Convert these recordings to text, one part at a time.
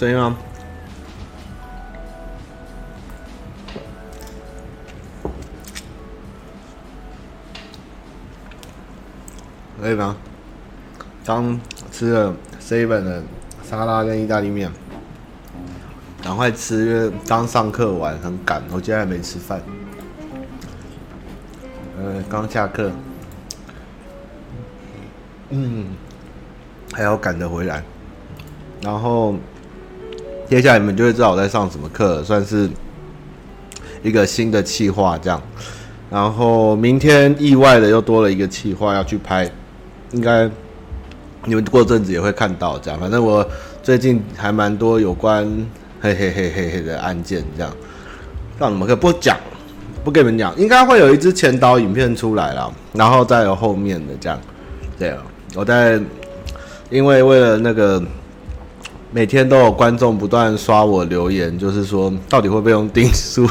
有声音吗？可以吗？刚吃了 seven 的沙拉跟意大利面，赶快吃，因为刚上课完很赶，我今天还没吃饭。呃，刚下课，嗯，还要赶着回来，然后接下来你们就会知道我在上什么课，算是一个新的企划这样。然后明天意外的又多了一个企划要去拍。应该你们过阵子也会看到这样，反正我最近还蛮多有关嘿嘿嘿嘿嘿的案件这样，让你们可以不讲，不跟你们讲，应该会有一支前导影片出来了，然后再有后面的这样，对啊，我在因为为了那个每天都有观众不断刷我留言，就是说到底会不会用定速，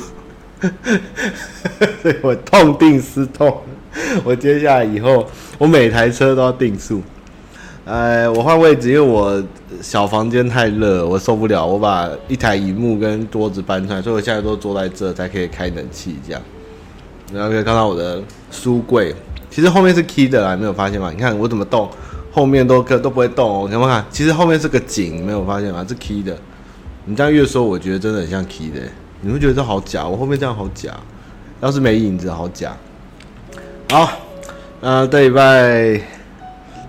所以我痛定思痛。我接下来以后，我每台车都要定速。呃，我换位置，因为我小房间太热，我受不了。我把一台荧幕跟桌子搬出来，所以我现在都坐在这才可以开冷气这样。然后可以看到我的书柜，其实后面是 key 的啦，没有发现吗？你看我怎么动，后面都可都不会动哦。看不看？其实后面是个井，没有发现吗？是 key 的。你这样越说，我觉得真的很像 key 的。你会觉得这好假？我后面这样好假，要是没影子，好假。好，那，这礼拜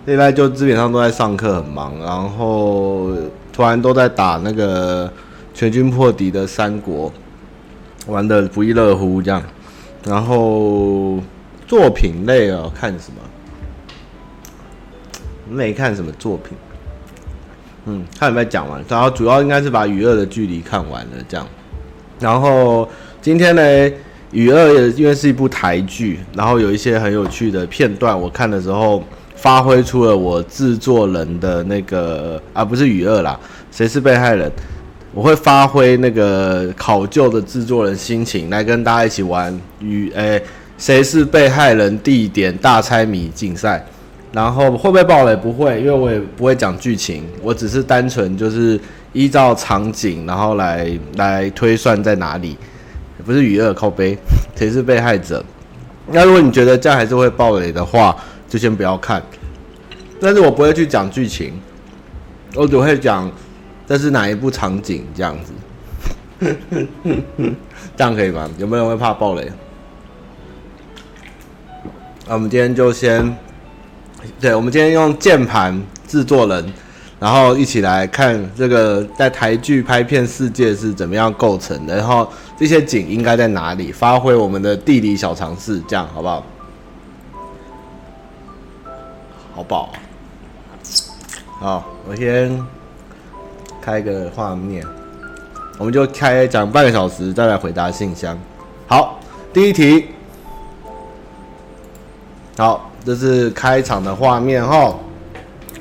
这礼拜就基本上都在上课，很忙，然后突然都在打那个全军破敌的三国，玩的不亦乐乎这样。然后作品类啊，看什么？没看什么作品。嗯，看有没有讲完，然后主要应该是把《与恶的距离》看完了这样。然后今天呢？《与恶》也因为是一部台剧，然后有一些很有趣的片段，我看的时候发挥出了我制作人的那个啊，不是《与恶》啦，谁是被害人？我会发挥那个考究的制作人心情来跟大家一起玩与诶，谁是被害人？地点大猜谜竞赛，然后会不会爆雷？不会，因为我也不会讲剧情，我只是单纯就是依照场景，然后来来推算在哪里。不是与恶靠背，谁是被害者？那如果你觉得这样还是会爆雷的话，就先不要看。但是我不会去讲剧情，我只会讲这是哪一部场景这样子。这样可以吗？有没有人会怕爆雷？那我们今天就先，对，我们今天用键盘制作人。然后一起来看这个在台剧拍片世界是怎么样构成的，然后这些景应该在哪里，发挥我们的地理小常识，这样好不好？好饱啊。好，我先开个画面，我们就开讲半个小时，再来回答信箱。好，第一题。好，这是开场的画面哈。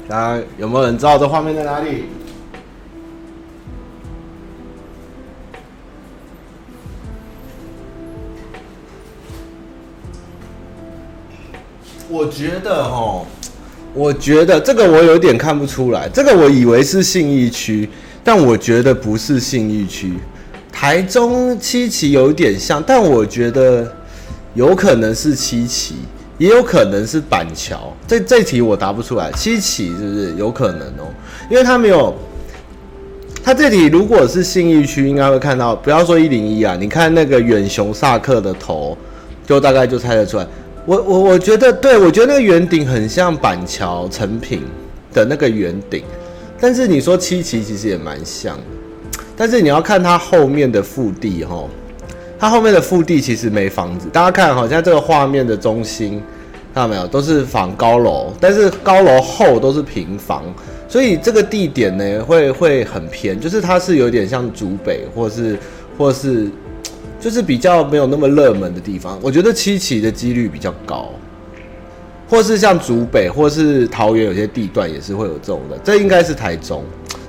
大家有没有人知道这画面在哪里？我觉得齁，我觉得这个我有点看不出来。这个我以为是信义区，但我觉得不是信义区。台中七期有点像，但我觉得有可能是七期。也有可能是板桥，这这题我答不出来。七期是不是有可能哦？因为他没有，他这里如果是信义区，应该会看到。不要说一零一啊，你看那个远雄萨克的头，就大概就猜得出来。我我我觉得，对，我觉得那个圆顶很像板桥成品的那个圆顶，但是你说七旗其实也蛮像，但是你要看它后面的腹地齁。它后面的腹地其实没房子，大家看，好像这个画面的中心，看到没有，都是仿高楼，但是高楼后都是平房，所以这个地点呢会会很偏，就是它是有点像竹北，或是 或是就是比较没有那么热门的地方。我觉得七期的几率比较高，或是像竹北，或是桃园有些地段也是会有这种的。这应该是台中，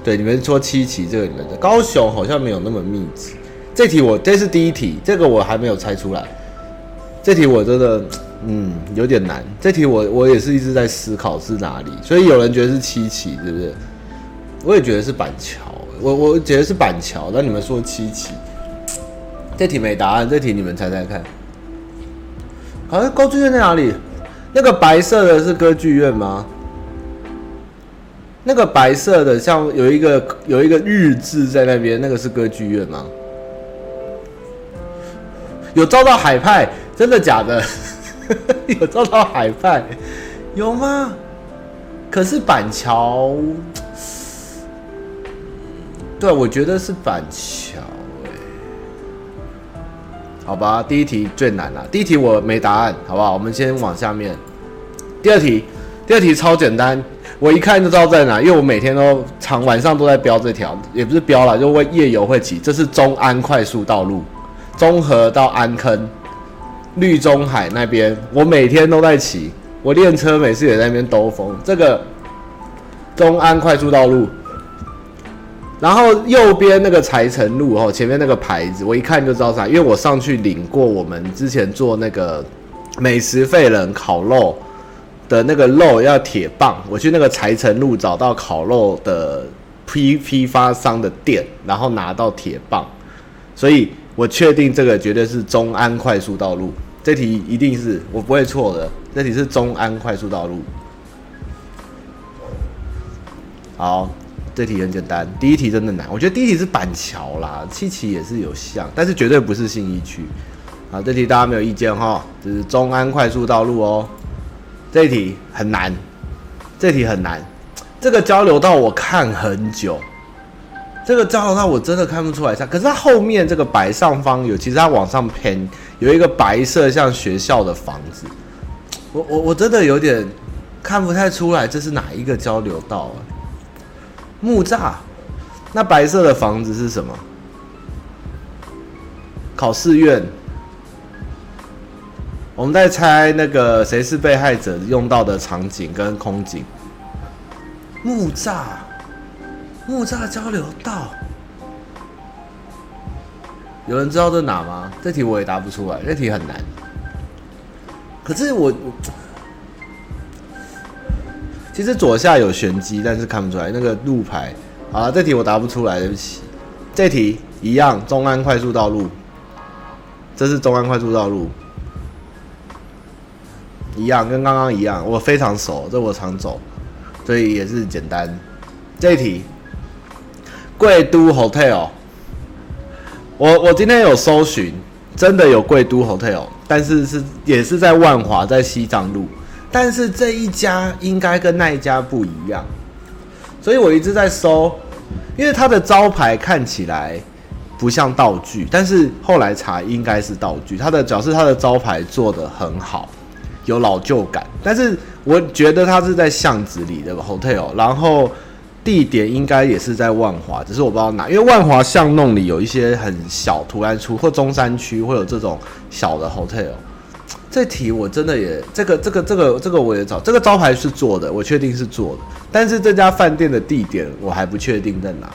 对，你们说七期这个你们的高雄好像没有那么密集。这题我这是第一题，这个我还没有猜出来。这题我真的嗯，有点难。这题我我也是一直在思考是哪里，所以有人觉得是七期，是不是？我也觉得是板桥，我我觉得是板桥，那你们说七期？这题没答案，这题你们猜猜看。好像歌剧院在哪里？那个白色的是歌剧院吗？那个白色的像有一个有一个日字在那边，那个是歌剧院吗？有照到海派？真的假的？有照到海派？有吗？可是板桥，对，我觉得是板桥。好吧，第一题最难了。第一题我没答案，好不好？我们先往下面。第二题，第二题超简单，我一看就知道在哪，因为我每天都常晚上都在标这条，也不是标了，就会夜游会骑。这是中安快速道路，中和到安坑，绿中海那边，我每天都在骑，我练车每次也在那边兜风。这个中安快速道路。然后右边那个财城路哦，前面那个牌子，我一看就知道啥，因为我上去领过我们之前做那个美食废人烤肉的那个肉要铁棒，我去那个财城路找到烤肉的批批发商的店，然后拿到铁棒，所以我确定这个绝对是中安快速道路，这题一定是我不会错的，这题是中安快速道路，好。这题很简单，第一题真的难。我觉得第一题是板桥啦，七期也是有像，但是绝对不是信义区。好，这题大家没有意见哈？这是中安快速道路哦。这一题很难，这题很难。这个交流道我看很久，这个交流道我真的看不出来像，可是它后面这个白上方有，其实它往上偏有一个白色像学校的房子，我我我真的有点看不太出来这是哪一个交流道啊？木栅，那白色的房子是什么？考试院。我们在猜那个谁是被害者用到的场景跟空景。木栅，木栅交流道。有人知道这哪吗？这题我也答不出来，这题很难。可是我。其实左下有玄机，但是看不出来那个路牌。好了，这题我答不出来，对不起。这题一样，中安快速道路。这是中安快速道路，一样，跟刚刚一样。我非常熟，这我常走，所以也是简单。这题，贵都 Hotel。我我今天有搜寻，真的有贵都 Hotel，但是是也是在万华，在西藏路。但是这一家应该跟那一家不一样，所以我一直在搜，因为它的招牌看起来不像道具，但是后来查应该是道具。它的主要是它的招牌做得很好，有老旧感。但是我觉得它是在巷子里的 hotel，然后地点应该也是在万华，只是我不知道哪，因为万华巷弄里有一些很小突然出，或中山区会有这种小的 hotel。这题我真的也这个这个这个这个我也找这个招牌是做的，我确定是做的，但是这家饭店的地点我还不确定在哪。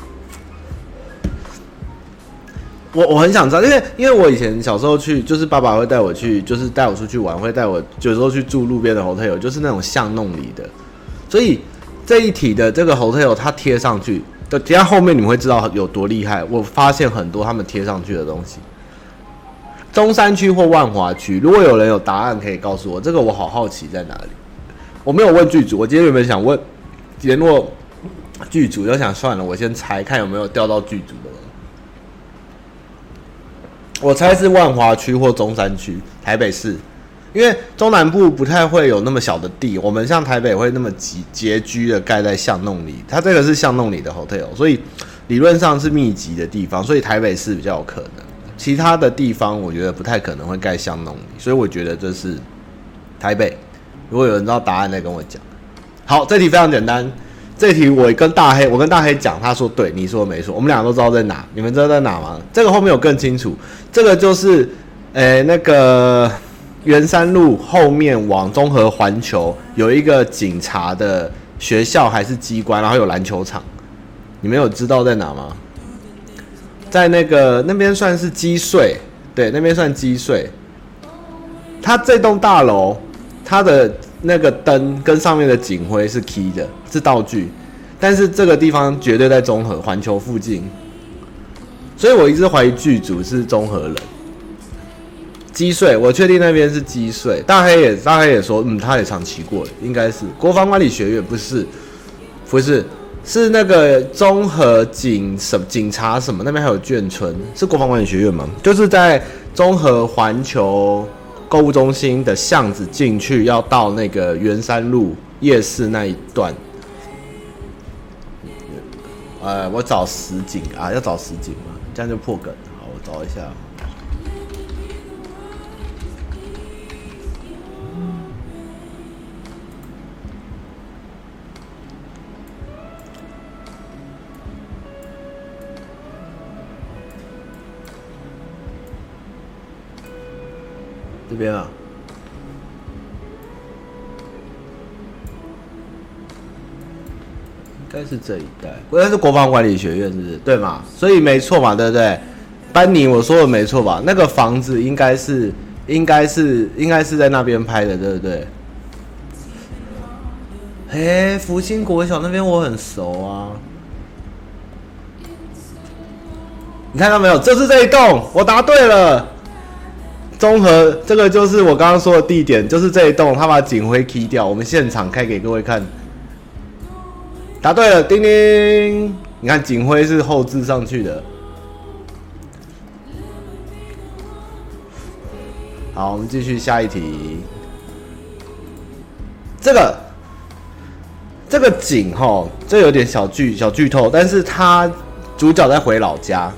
我我很想知道，因为因为我以前小时候去，就是爸爸会带我去，就是带我出去玩，会带我有时候去住路边的 hotel，就是那种巷弄里的。所以这一题的这个 hotel 它贴上去，等下后面你们会知道有多厉害。我发现很多他们贴上去的东西。中山区或万华区，如果有人有答案，可以告诉我。这个我好好奇在哪里。我没有问剧组，我今天有没有想问联络剧组？就想算了，我先猜看有没有调到剧组的人。我猜是万华区或中山区，台北市，因为中南部不太会有那么小的地。我们像台北会那么挤拮据的盖在巷弄里，它这个是巷弄里的 hotel，所以理论上是密集的地方，所以台北是比较有可能。其他的地方我觉得不太可能会盖巷弄里，所以我觉得这是台北。如果有人知道答案，再跟我讲。好，这题非常简单。这题我跟大黑，我跟大黑讲，他说对，你说没错，我们两个都知道在哪。你们知道在哪吗？这个后面有更清楚。这个就是，诶、那个圆山路后面往中和环球有一个警察的学校还是机关，然后有篮球场。你们有知道在哪吗？在那个那边算是积税，对，那边算积税。它这栋大楼，它的那个灯跟上面的警徽是 key 的，是道具，但是这个地方绝对在中和环球附近，所以我一直怀疑剧组是中和人。积税，我确定那边是积税。大黑也大黑也说，嗯，他也长期过，应该是国防管理学院，不是，不是，是那个综合警什么警察什么那边还有眷村，是国防管理学院吗？就是在综合环球购物中心的巷子进去，要到那个圆山路夜市那一段。呃，我找实景啊，要找实景嘛，这样就破梗。好，我找一下。这边啊，应该是这一带，应该是国防管理学院，是不是？对嘛？所以没错嘛，对不对？班尼，我说的没错吧？那个房子应该是，应该是，应该是在那边拍的，对不对？哎，福星国小那边我很熟啊，你看到没有？就是这一栋，我答对了。综合这个就是我刚刚说的地点，就是这一栋，他把警徽 key 掉，我们现场开给各位看。答对了，叮叮！你看警徽是后置上去的。好，我们继续下一题。这个这个景齁，这有点小剧小剧透，但是他主角在回老家。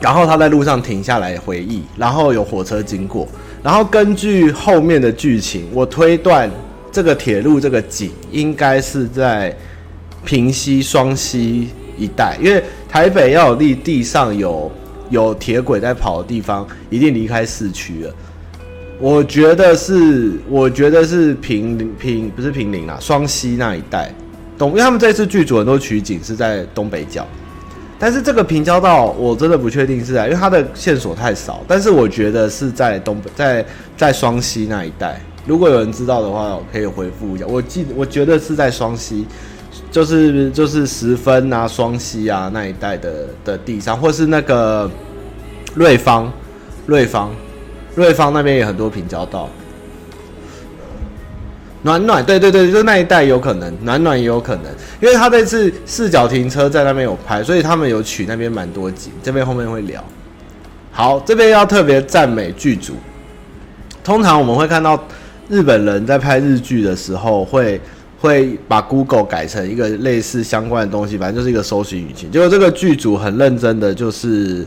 然后他在路上停下来回忆，然后有火车经过，然后根据后面的剧情，我推断这个铁路这个景应该是在平溪双溪一带，因为台北要有地地上有有铁轨在跑的地方，一定离开市区了。我觉得是，我觉得是平平不是平林啊，双溪那一带东，因为他们这次剧组很多取景是在东北角。但是这个平交道我真的不确定是在，因为它的线索太少。但是我觉得是在东北，在在双溪那一带。如果有人知道的话，可以回复一下。我记，我觉得是在双溪，就是就是十分啊，双溪啊那一带的的地上，或是那个瑞芳，瑞芳，瑞芳那边也很多平交道。暖暖，对对对，就那一带有可能，暖暖也有可能，因为他这次四角停车在那边有拍，所以他们有取那边蛮多景。这边后面会聊。好，这边要特别赞美剧组。通常我们会看到日本人在拍日剧的时候会，会会把 Google 改成一个类似相关的东西，反正就是一个搜寻引擎。结果这个剧组很认真的，就是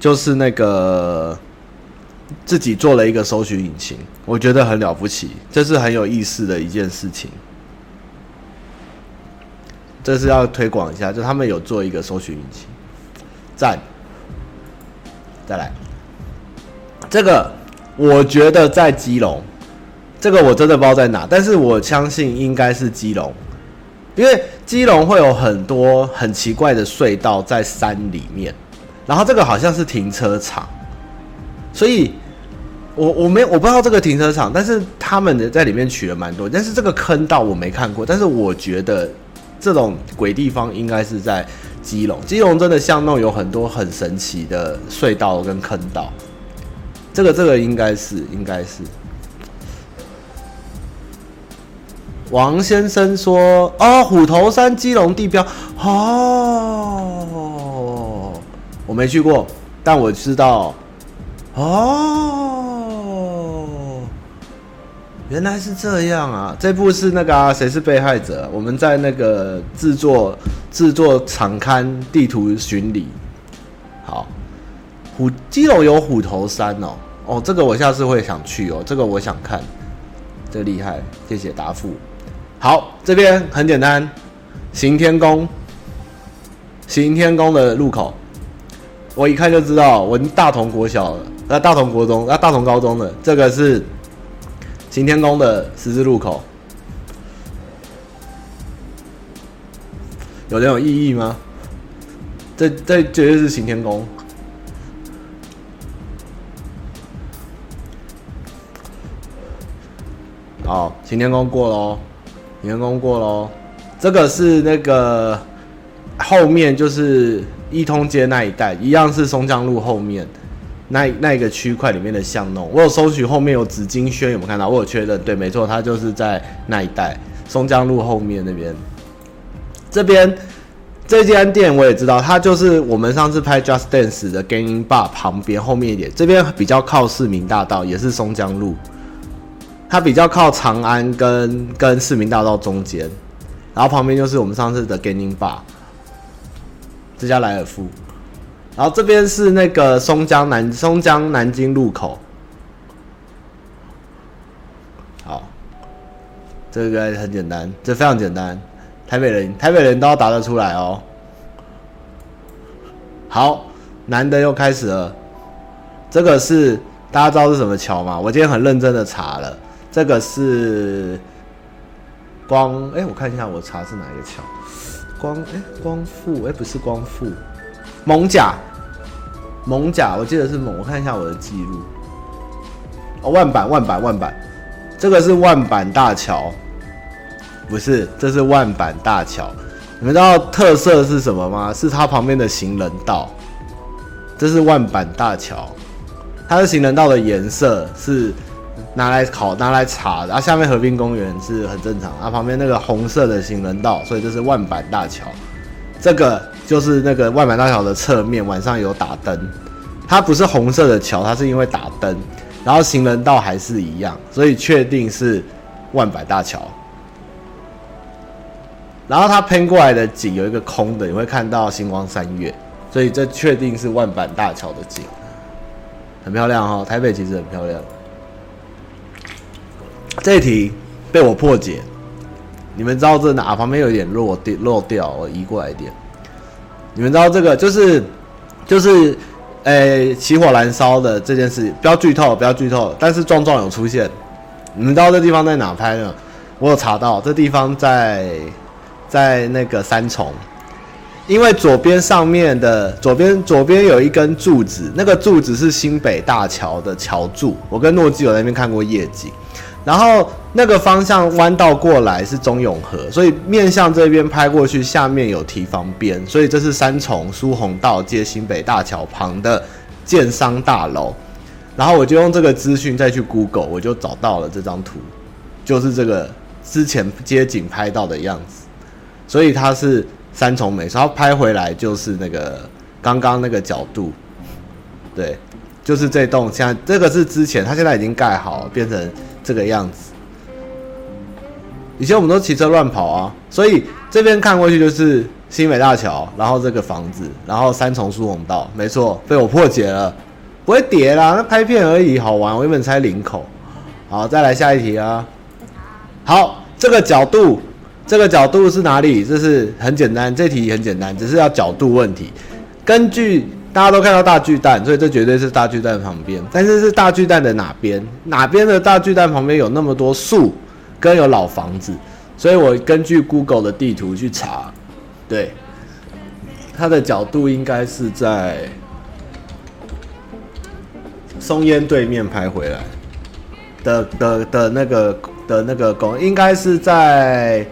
就是那个。自己做了一个搜寻引擎，我觉得很了不起，这是很有意思的一件事情。这是要推广一下，就他们有做一个搜寻引擎，赞。再来，这个我觉得在基隆，这个我真的不知道在哪，但是我相信应该是基隆，因为基隆会有很多很奇怪的隧道在山里面，然后这个好像是停车场。所以，我我没我不知道这个停车场，但是他们在里面取了蛮多。但是这个坑道我没看过，但是我觉得这种鬼地方应该是在基隆。基隆真的巷弄有很多很神奇的隧道跟坑道。这个这个应该是应该是。王先生说：“哦，虎头山基隆地标哦，我没去过，但我知道。”哦，原来是这样啊！这部是那个啊，谁是被害者？我们在那个制作制作场刊地图巡礼。好，虎基隆有虎头山哦，哦，这个我下次会想去哦，这个我想看，这厉害，谢谢答复。好，这边很简单，行天宫，行天宫的入口，我一看就知道，我大同国小了。那大同国中，那大同高中的这个是行天宫的十字路口，有点有意义吗？这这绝对是行天宫。好，行天宫过喽，行天宫过喽。这个是那个后面就是一通街那一带，一样是松江路后面那那一个区块里面的巷弄。我有搜取后面有紫金轩，有没有看到？我有确认，对，没错，它就是在那一带松江路后面那边。这边这间店我也知道，它就是我们上次拍 Just Dance 的 Gaming Bar 旁边后面一点，这边比较靠市民大道，也是松江路。它比较靠长安跟跟市民大道中间。然后旁边就是我们上次的 Gaming Bar，这家莱尔富。然后这边是那个松江南松江南京路口。好，这个很简单，这非常简单，台北人台北人都要答得出来哦。好，难的又开始了。这个是大家知道是什么桥吗？我今天很认真的查了，这个是。光哎、我看一下，我查是哪一个桥？光哎、光复哎、不是光复，蒙甲，蒙甲，我记得是蒙。我看一下我的记录。哦，万板，万板，万板，这个是万板大桥，不是，这是万板大桥。你们知道特色是什么吗？是它旁边的行人道。这是万板大桥，它的行人道的颜色是。拿来烤，拿来查，然后下面河滨公园是很正常，它旁边那个红色的行人道，所以这是万板大桥。这个就是那个万板大桥的侧面，晚上有打灯，它不是红色的桥，它是因为打灯，然后行人道还是一样，所以确定是万板大桥。然后它喷过来的景有一个空的，你会看到星光三月，所以这确定是万板大桥的景，很漂亮哈、哦，台北其实很漂亮。这一题被我破解，你们知道这哪旁边有点落掉落掉，我移过来一点。你们知道这个就是就是诶起火燃烧的这件事，不要剧透，不要剧透。但是壮壮有出现，你们知道这地方在哪拍呢？我有查到，这地方在在那个三重，因为左边上面的左边左边有一根柱子，那个柱子是新北大桥的桥柱。我跟诺基有在那边看过夜景。然后那个方向弯道过来是中永和，所以面向这边拍过去，下面有堤防边，所以这是三重苏弘道接新北大桥旁的建商大楼。然后我就用这个资讯再去 Google，我就找到了这张图，就是这个之前街景拍到的样子。所以它是三重美，然后拍回来就是那个刚刚那个角度，对，就是这栋。现在这个是之前，它现在已经盖好，变成。这个样子，以前我们都骑车乱跑啊，所以这边看过去就是新北大桥，然后这个房子，然后三重苏弘道，没错，被我破解了，不会叠啦，那拍片而已，好玩。我原本猜领口，好，再来下一题啊。好，这个角度，这个角度是哪里？这是很简单，这题很简单，只是要角度问题，根据。大家都看到大巨蛋，所以这绝对是大巨蛋旁边。但是是大巨蛋的哪边？哪边的大巨蛋旁边有那么多树，跟有老房子？所以我根据 Google 的地图去查，对，它的角度应该是在松烟对面拍回来的的的那个的那个公，应该是在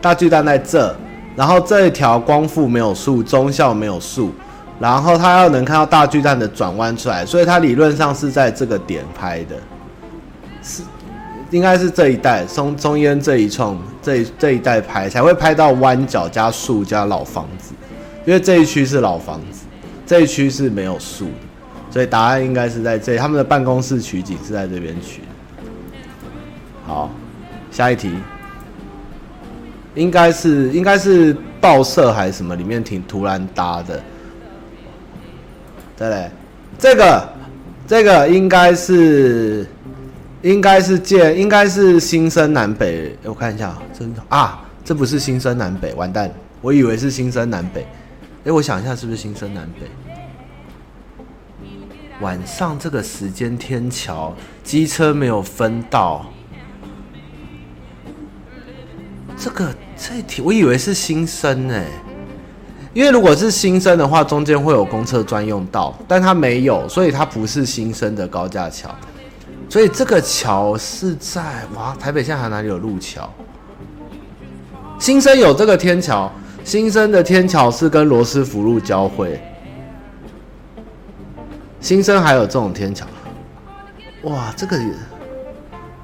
大巨蛋在这，然后这一条光复没有树，忠孝没有树。然后他要能看到大巨蛋的转弯出来，所以他理论上是在这个点拍的，是应该是这一带松松烟这一创这一这一带拍才会拍到弯角加树加老房子，因为这一区是老房子，这一区是没有树的，所以答案应该是在这，他们的办公室取景是在这边取。好，下一题，应该是应该是报社还是什么里面挺突然搭的。对嘞，这个，这个应该是，应该是建，应该是新生南北。我看一下，真的啊，这不是新生南北，完蛋，我以为是新生南北。哎，我想一下，是不是新生南北？晚上这个时间天桥，机车没有分道。这个这题，我以为是新生哎。因为如果是新生的话，中间会有公车专用道，但它没有，所以它不是新生的高架桥。所以这个桥是在哇，台北现在还哪里有路桥？新生有这个天桥，新生的天桥是跟罗斯福路交汇。新生还有这种天桥，哇，这个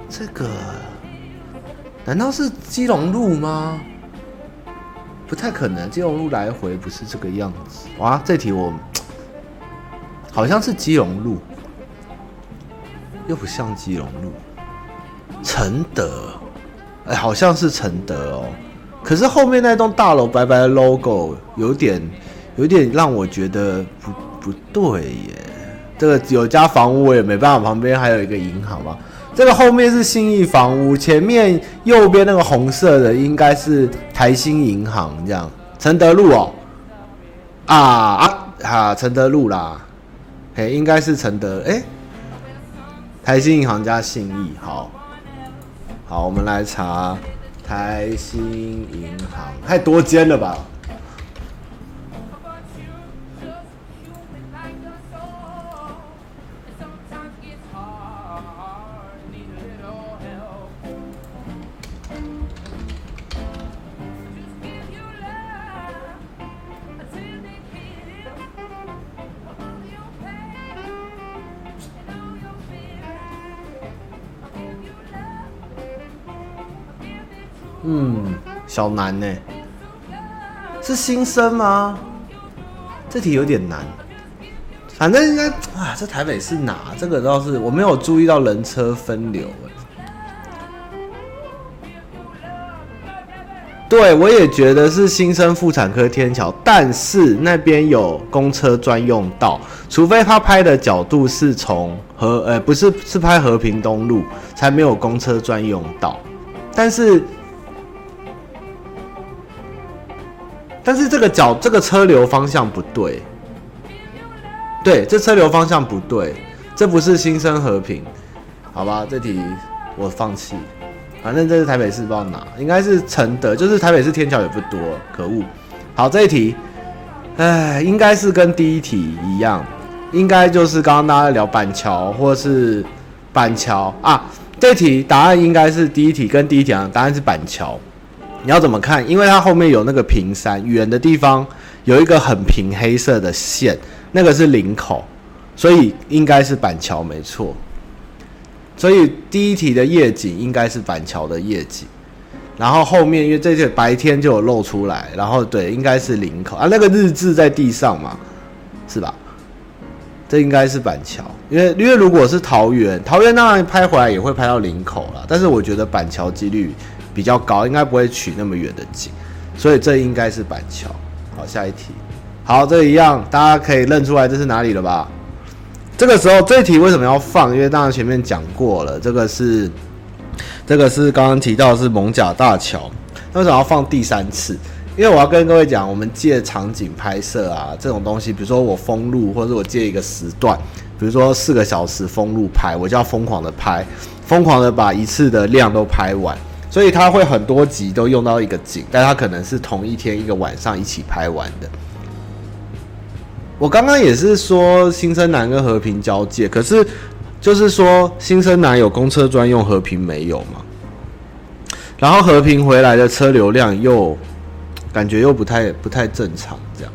这个难道是基隆路吗？不太可能，基隆路来回不是这个样子。哇，这题我好像是基隆路，又不像基隆路。承德，哎，好像是承德哦。可是后面那栋大楼白白的 logo 有点有点让我觉得不不对耶。这个有家房屋我也没办法，旁边还有一个银行嘛。这个后面是信义房屋，前面右边那个红色的应该是台新银行，这样。承德路哦，啊啊哈，承德路啦，嘿，应该是承德，哎，台新银行加信义，好，好，我们来查台新银行，太多间了吧？小难呢？是新生吗？这题有点难。反正应该啊，这台北是哪？这个倒是我没有注意到人车分流。对，我也觉得是新生妇产科天桥，但是那边有公车专用道，除非他拍的角度是从和呃不是是拍和平东路，才没有公车专用道，但是。但是这个角，这个车流方向不对，对，这车流方向不对，这不是新生和平，好吧，这题我放弃，反正这是台北市，不知道哪，应该是承德，就是台北市天桥也不多，可恶。好，这一题，哎，应该是跟第一题一样，应该就是刚刚大家聊板桥或是板桥。啊，这题答案应该是第一题跟第一题一样，答案是板桥。你要怎么看？因为它后面有那个平山，远的地方有一个很平黑色的线，那个是领口，所以应该是板桥没错。所以第一题的夜景应该是板桥的夜景，然后后面因为这些白天就有露出来，然后对，应该是领口啊，那个日志在地上嘛，是吧？这应该是板桥，因为因为如果是桃园，桃园当然拍回来也会拍到林口了，但是我觉得板桥几率。比较高，应该不会取那么远的景，所以这应该是板桥。好，下一题。好，这一样大家可以认出来这是哪里了吧？这个时候这题为什么要放？因为当然前面讲过了，这个是这个是刚刚提到的是艋舺大桥，那为什么要放第三次？因为我要跟各位讲，我们借场景拍摄啊，这种东西，比如说我封路，或者我借一个时段，比如说四个小时封路拍，我就要疯狂的拍，疯狂的把一次的量都拍完。所以他会很多集都用到一个景，但他可能是同一天一个晚上一起拍完的。我刚刚也是说新生南跟和平交界，可是就是说新生南有公车专用，和平没有嘛？然后和平回来的车流量又感觉又不太不太正常，这样。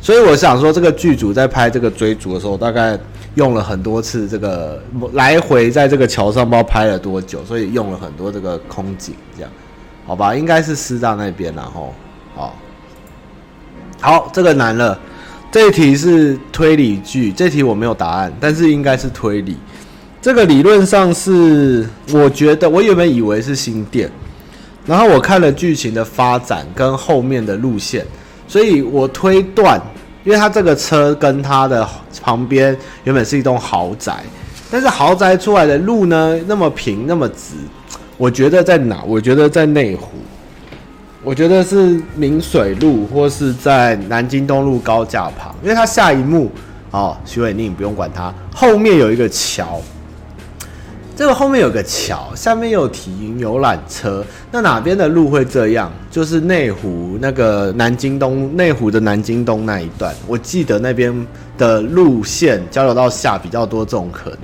所以我想说，这个剧组在拍这个追逐的时候，大概。用了很多次这个来回在这个桥上，不知道拍了多久，所以用了很多这个空景，这样，好吧？应该是师大那边，然后，好，好，这个难了。这一题是推理剧，这题我没有答案，但是应该是推理。这个理论上是，我觉得我原本以为是新店，然后我看了剧情的发展跟后面的路线，所以我推断。因为他这个车跟他的旁边原本是一栋豪宅，但是豪宅出来的路呢，那么平那么直，我觉得在哪？我觉得在内湖，我觉得是明水路或是在南京东路高架旁，因为它下一幕哦，徐伟宁不用管他，后面有一个桥。这个后面有个桥，下面有停游览车。那哪边的路会这样？就是内湖那个南京东，内湖的南京东那一段。我记得那边的路线交流道下比较多这种可能。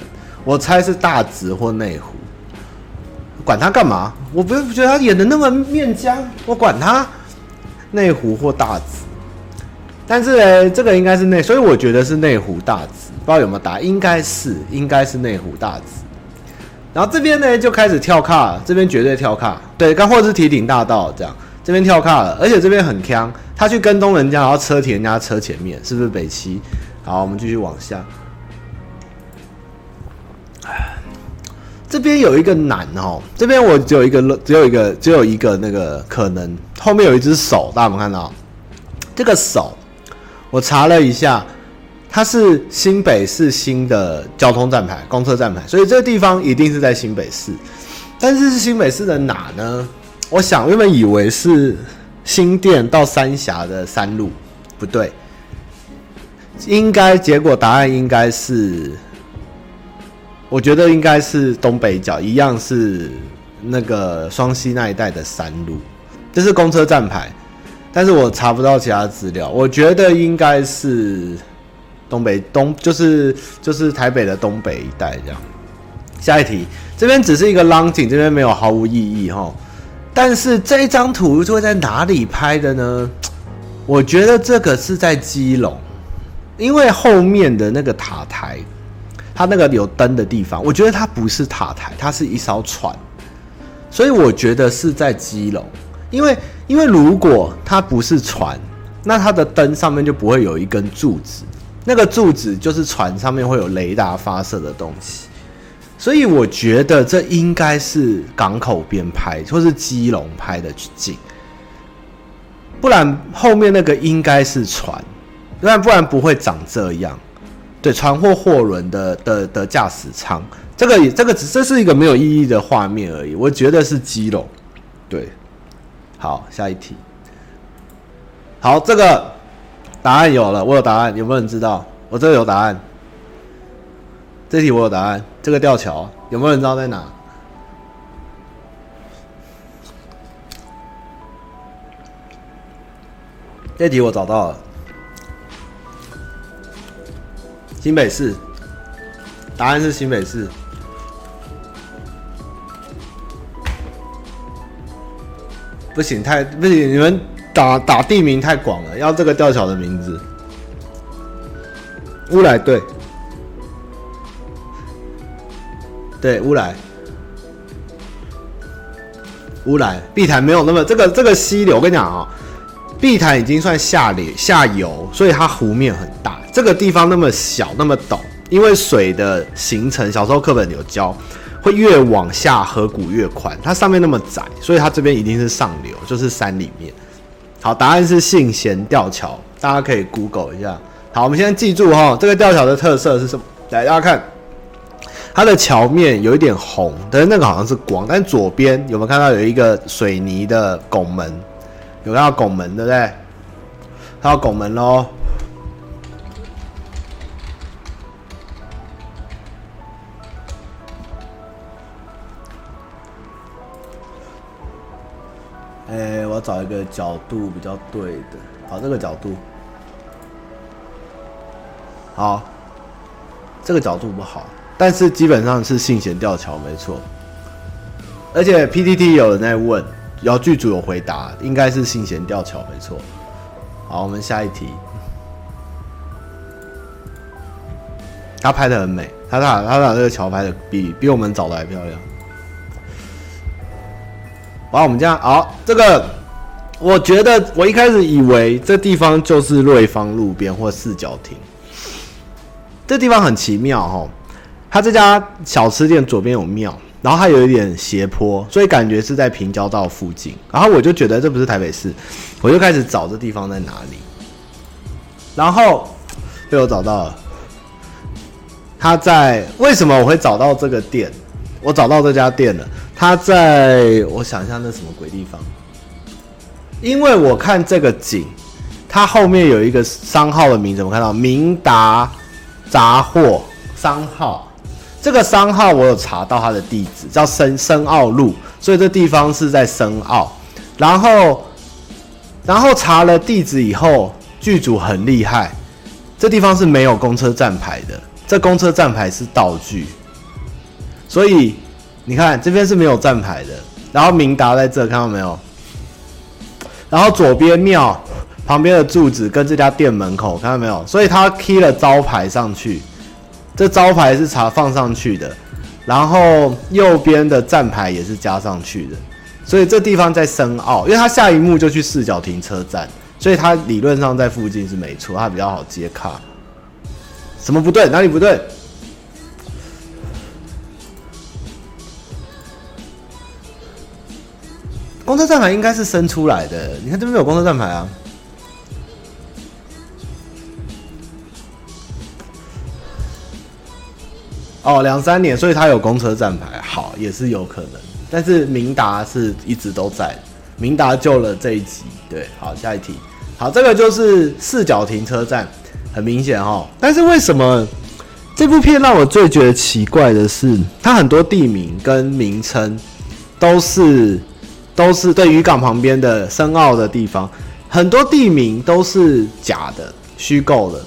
我猜是大直或内湖。管他干嘛？我不是觉得他演的那么面僵，我管他内湖或大直。但是呢，这个应该是内，所以我觉得是内湖大直，不知道有没有答？应该是，应该是内湖大直。然后这边呢就开始跳卡，这边绝对跳卡，对，刚或者是提顶大道这样，这边跳卡了，而且这边很锵，他去跟踪人家，然后车停人家车前面，是不是北七？好，我们继续往下。这边有一个难哦，这边我只有一个，只有一个，只有一个那个可能，后面有一只手，大家有没有看到？这个手，我查了一下。它是新北市新的交通站牌、公车站牌，所以这个地方一定是在新北市。但是是新北市的哪呢？我想原本以为是新店到三峡的山路，不对，应该结果答案应该是，我觉得应该是东北角，一样是那个双溪那一带的山路，这是公车站牌，但是我查不到其他资料，我觉得应该是。东北东就是就是台北的东北一带这样。下一题，这边只是一个浪景，这边没有毫无意义哈。但是这一张图就会在哪里拍的呢？我觉得这个是在基隆，因为后面的那个塔台，它那个有灯的地方，我觉得它不是塔台，它是一艘船，所以我觉得是在基隆。因为因为如果它不是船，那它的灯上面就不会有一根柱子。那个柱子就是船上面会有雷达发射的东西，所以我觉得这应该是港口边拍，或是基隆拍的景，不然后面那个应该是船，不然不然不会长这样。对，船或货轮的的的驾驶舱，这个也这个只这是一个没有意义的画面而已。我觉得是基隆，对。好，下一题。好，这个。答案有了，我有答案，有没有人知道？我这有答案。这题我有答案。这个吊桥有没有人知道在哪？这题我找到了，新北市。答案是新北市。不行，太不行，你们。打打地名太广了，要这个吊桥的名字。乌来对，对乌来，乌来碧潭没有那么这个这个溪流，我跟你讲啊、碧潭已经算下流下游，所以它湖面很大。这个地方那么小那么陡，因为水的形成，小时候课本有教，会越往下河谷越宽。它上面那么窄，所以它这边一定是上流，就是山里面。好，答案是信贤吊桥，大家可以 Google 一下。好，我们先记住哈，这个吊桥的特色是什么？来，大家看，它的桥面有一点红，但是那个好像是光。但左边有没有看到有一个水泥的拱门？有看到拱门对不对？看到拱门喽。哎、我要找一个角度比较对的，好，这个角度，好，这个角度不好，但是基本上是信贤吊桥没错，而且 PTT 有人在问，然后剧组有回答，应该是信贤吊桥没错。好，我们下一题，他拍的很美，他把他把这个桥拍的比比我们找的还漂亮。好，我们这样好，这个我觉得我一开始以为这地方就是瑞芳路边或四角亭，这地方很奇妙哦，它这家小吃店左边有庙，然后它有一点斜坡，所以感觉是在平交道附近。然后我就觉得这不是台北市，我就开始找这地方在哪里，然后被我找到了。他在为什么我会找到这个店？我找到这家店了。它在我想一下，那什么鬼地方？因为我看这个景，它后面有一个商号的名字，我看到明达杂货商号。这个商号我有查到它的地址，叫深深澳路，所以这地方是在深澳。然后，然后查了地址以后，剧组很厉害，这地方是没有公车站牌的，这公车站牌是道具。所以你看这边是没有站牌的，然后明达在这，看到没有？然后左边庙旁边的柱子跟这家店门口，看到没有？所以他贴了招牌上去，这招牌是查放上去的，然后右边的站牌也是加上去的，所以这地方在深澳，因为他下一幕就去四角停车站，所以他理论上在附近是没错，他比较好接卡。什么不对？哪里不对？公车站牌应该是生出来的，你看这边有公车站牌啊。哦，两三年，所以他有公车站牌，好，也是有可能。但是明达是一直都在，明达救了这一集，对，好，下一题，好，这个就是四角停车站，很明显哈。但是为什么这部片让我最觉得奇怪的是，它很多地名跟名称都是。都是对渔港旁边的深澳的地方，很多地名都是假的、虚构的。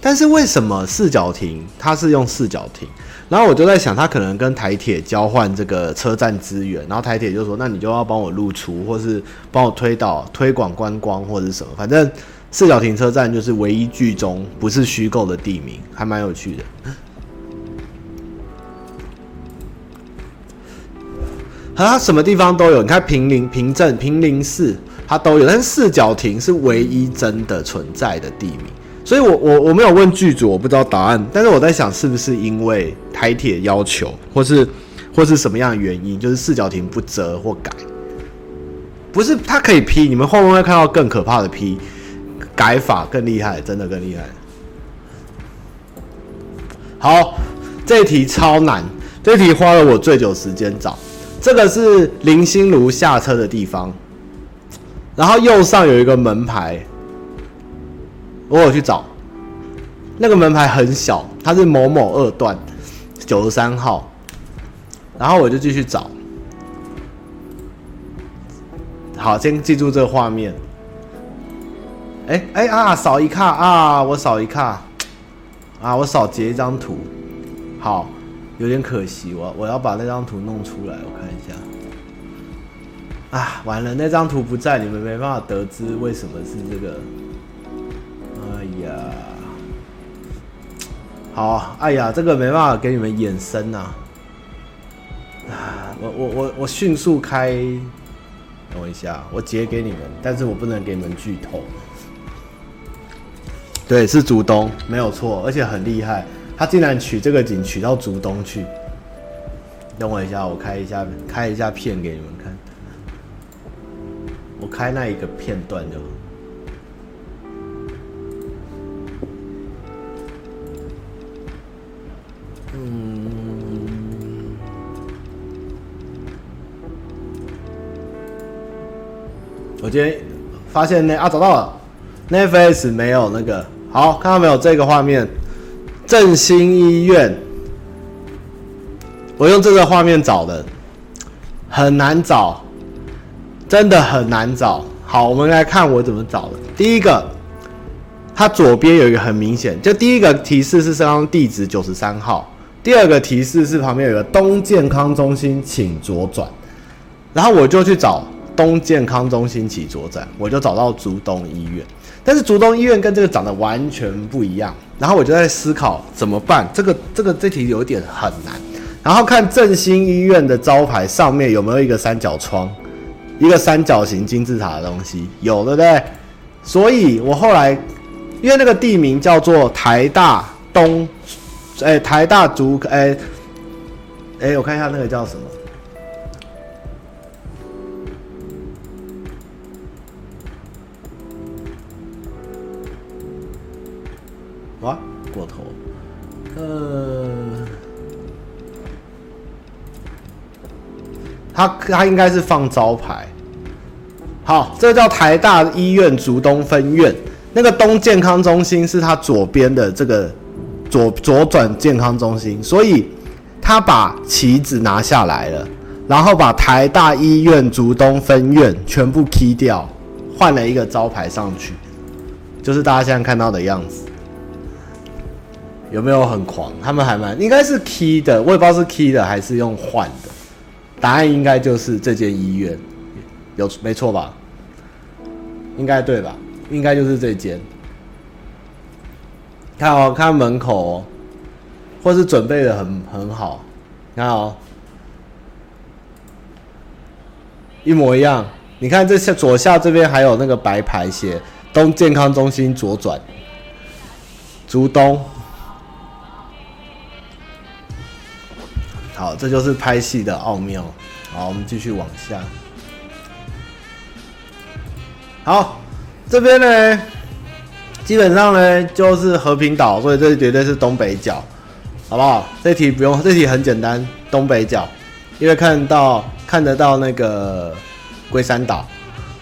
但是为什么四角亭它是用四角亭？然后我就在想，他可能跟台铁交换这个车站资源，然后台铁就说：“那你就要帮我露出，或是帮我推导、推广观光，或者什么。”反正四角亭车站就是唯一剧中不是虚构的地名，还蛮有趣的。它什么地方都有，你看平林、平镇、平林寺，它都有。但是四角亭是唯一真的存在的地名，所以我我我没有问剧组，我不知道答案。但是我在想，是不是因为台铁要求，或是或是什么样的原因，就是四角亭不折或改？不是，它可以批，你们后面会看到更可怕的批改法，更厉害，真的更厉害。好，这题超难，这题花了我最久时间找。这个是林心如下车的地方，然后右上有一个门牌，我有去找，那个门牌很小，它是某某二段九十三号，然后我就继续找，好，先记住这个画面，哎哎啊，扫一卡啊，我扫一卡，啊，我扫截一张图，好。有点可惜，我我要把那张图弄出来，我看一下。啊，完了，那张图不在，你们没办法得知为什么是这个。哎呀，好，哎呀，这个没办法给你们衍生啊。啊，我我我我迅速开，等我一下，我截给你们，但是我不能给你们剧透。对，是主东，没有错，而且很厉害。他竟然取这个景取到竹东去，等我一下，我开一下开一下片给你们看，我开那一个片段就好。嗯，我今天发现那啊找到了。那 f s 没有那个，好，看到没有这个画面。振兴医院，我用这个画面找的，很难找，真的很难找。好，我们来看我怎么找的。第一个，它左边有一个很明显，就第一个提示是刚刚地址九十三号，第二个提示是旁边有个东健康中心，请左转。然后我就去找东健康中心，请左转，我就找到竹东医院。但是竹东医院跟这个长得完全不一样，然后我就在思考怎么办。这个这个这题有点很难。然后看振兴医院的招牌上面有没有一个三角窗，一个三角形金字塔的东西，有对不对？所以我后来因为那个地名叫做台大东，哎，台大竹，哎，哎，我看一下那个叫什么。他他应该是放招牌，好，这个叫台大医院竹东分院，那个东健康中心是他左边的这个左左转健康中心，所以他把旗子拿下来了，然后把台大医院竹东分院全部 key 掉，换了一个招牌上去，就是大家现在看到的样子。有没有很狂？他们还蛮应该是 key 的，我也不知道是 key 的还是用换的。答案应该就是这间医院，有没错吧？应该对吧？应该就是这间。看哦，看门口哦，或是准备的很很好。看哦，一模一样。你看这下左下这边还有那个白牌写东健康中心左转，竹东。好，这就是拍戏的奥妙。好，我们继续往下。好，这边呢，基本上呢就是和平岛，所以这绝对是东北角，好不好？这题不用，这题很简单，东北角，因为看到看得到那个龟山岛，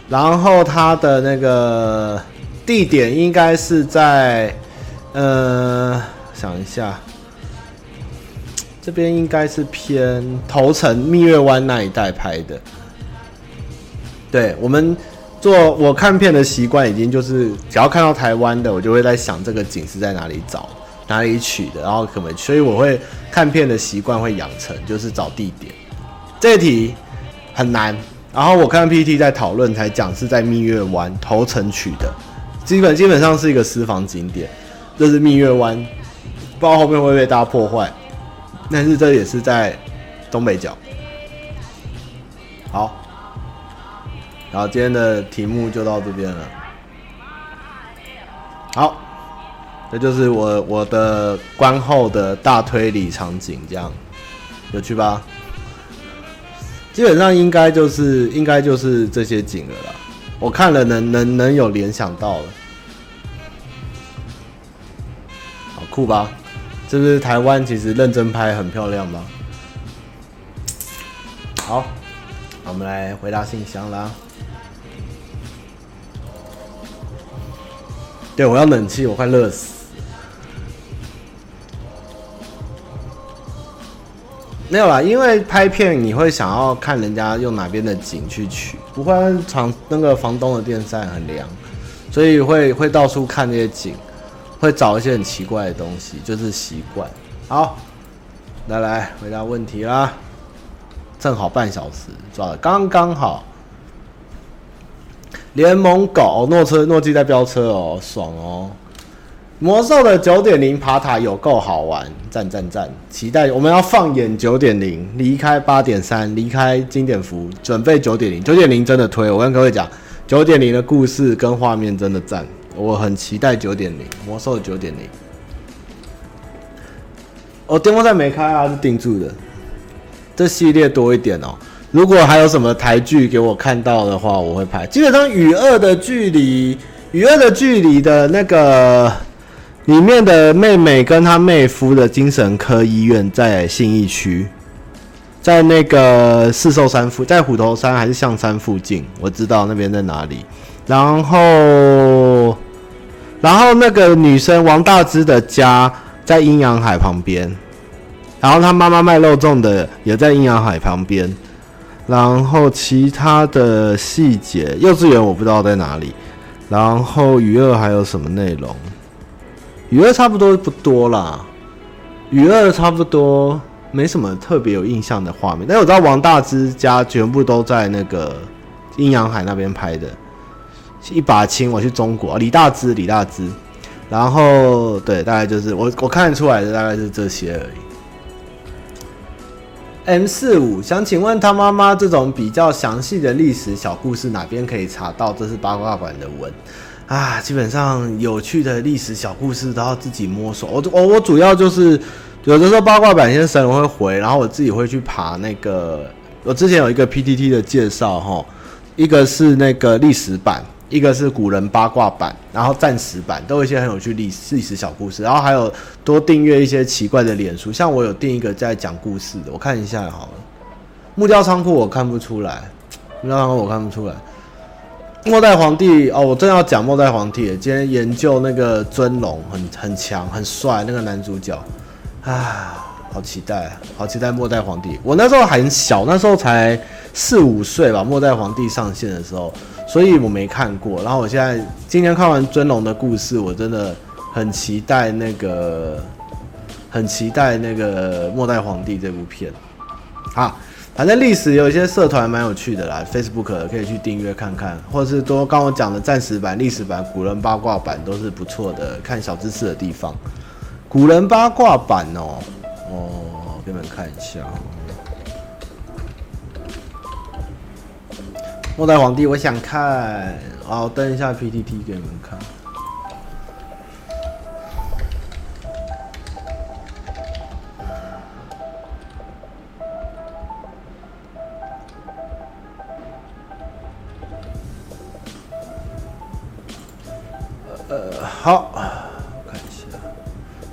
然后它的那个地点应该是在，呃，想一下。这边应该是偏头城蜜月湾那一带拍的。对，我们做我看片的习惯，已经就是只要看到台湾的，我就会在想这个景是在哪里找、哪里取的，然后可能，所以我会看片的习惯会养成，就是找地点。这题很难，然后我看 PPT 在讨论才讲是在蜜月湾头城取的，基本基本上是一个私房景点，这是蜜月湾，不知道后面会不会被大家破坏。但是这也是在东北角。好，然后今天的题目就到这边了。好，这就是我我的观后的大推理场景，这样有趣吧？基本上应该就是应该就是这些景了啦。我看了能能能有联想到了，好酷吧？是不是台湾其实认真拍很漂亮吗？好，我们来回答信箱啦。对，我要冷气，我快热死。没有啦，因为拍片你会想要看人家用哪边的景去取，不会厂那个房东的电扇很凉，所以会会到处看那些景。会找一些很奇怪的东西，就是习惯。好，来来回答问题啦，正好半小时，抓的刚刚好。联盟狗诺车诺基在飙车哦，爽哦！魔兽的九点零爬塔有够好玩，赞赞赞！期待我们要放眼九点零，离开八点三，离开经典服，准备九点零。九点零真的推，我跟各位讲，九点零的故事跟画面真的赞。我很期待九点零魔兽九点零。哦，电风扇没开啊，是定住的。这系列多一点哦。如果还有什么台剧给我看到的话，我会拍。基本上与恶的距离，与恶的距离的那个里面的妹妹跟她妹夫的精神科医院在信义区，在那个四兽山附，在虎头山还是象山附近，我知道那边在哪里。然后。然后那个女生王大芝的家在阴阳海旁边，然后她妈妈卖肉粽的也在阴阳海旁边，然后其他的细节，幼稚园我不知道在哪里，然后与恶还有什么内容？与恶差不多不多啦，与恶差不多没什么特别有印象的画面，但我知道王大芝家全部都在那个阴阳海那边拍的。一把青，我去中国，李大芝，李大芝，然后对，大概就是我我看出来的，大概是这些而已。M 四五想请问他妈妈这种比较详细的历史小故事哪边可以查到？这是八卦版的文啊，基本上有趣的历史小故事都要自己摸索。我我我主要就是有的时候八卦版先生我会回，然后我自己会去爬那个，我之前有一个 PTT 的介绍哈，一个是那个历史版。一个是古人八卦版，然后战时版都有一些很有趣历历史小故事，然后还有多订阅一些奇怪的脸书，像我有订一个在讲故事的，我看一下好了。木雕仓库我看不出来，木雕仓库我看不出来。末代皇帝哦，我正要讲末代皇帝，今天研究那个尊龙很很强很帅那个男主角，啊，好期待，好期待末代皇帝。我那时候还小，那时候才四五岁吧，末代皇帝上线的时候。所以我没看过，然后我现在今天看完尊龙的故事，我真的很期待那个很期待那个《末代皇帝》这部片。啊，反正历史有一些社团蛮有趣的啦，Facebook 可以去订阅看看，或者是多刚我讲的战时版、历史版、古人八卦版都是不错的看小知识的地方。古人八卦版哦，哦，给你们看一下。末代皇帝，我想看，好，登一下 PPT 给你们看。呃，好，看一下，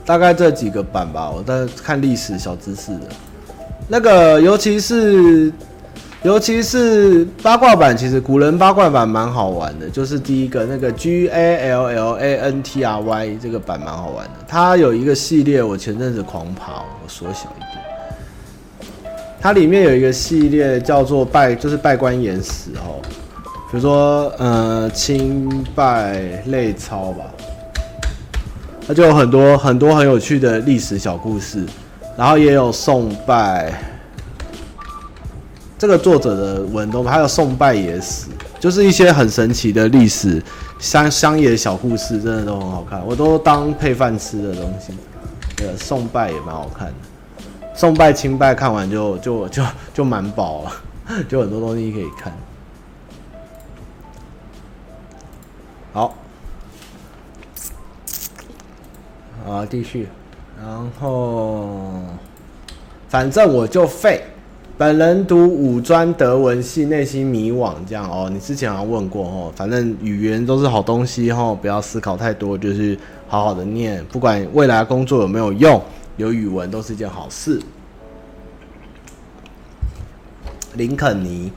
大概这几个版吧。我在看历史小知识的，那个尤其是。尤其是八卦版，其实古人八卦版蛮好玩的。就是第一个那个 G A L L A N T R Y 这个版蛮好玩的。它有一个系列，我前阵子狂跑，我缩小一点。它里面有一个系列叫做拜，就是拜官野史哦。比如说呃清拜类钞吧，它就有很多很多很有趣的历史小故事，然后也有宋拜。这个作者的文都还有宋拜野史，就是一些很神奇的历史乡乡野小故事，真的都很好看，我都当配饭吃的东西。呃，宋拜也蛮好看的，宋拜、清拜看完就 就就就蛮饱了，就很多东西可以看。好，好，继续，然后反正我就废。本人读五专德文系，内心迷惘，这样哦。你之前好像问过哦，反正语言都是好东西哦，不要思考太多，就是好好的念，不管未来工作有没有用，有语文都是一件好事。林肯尼。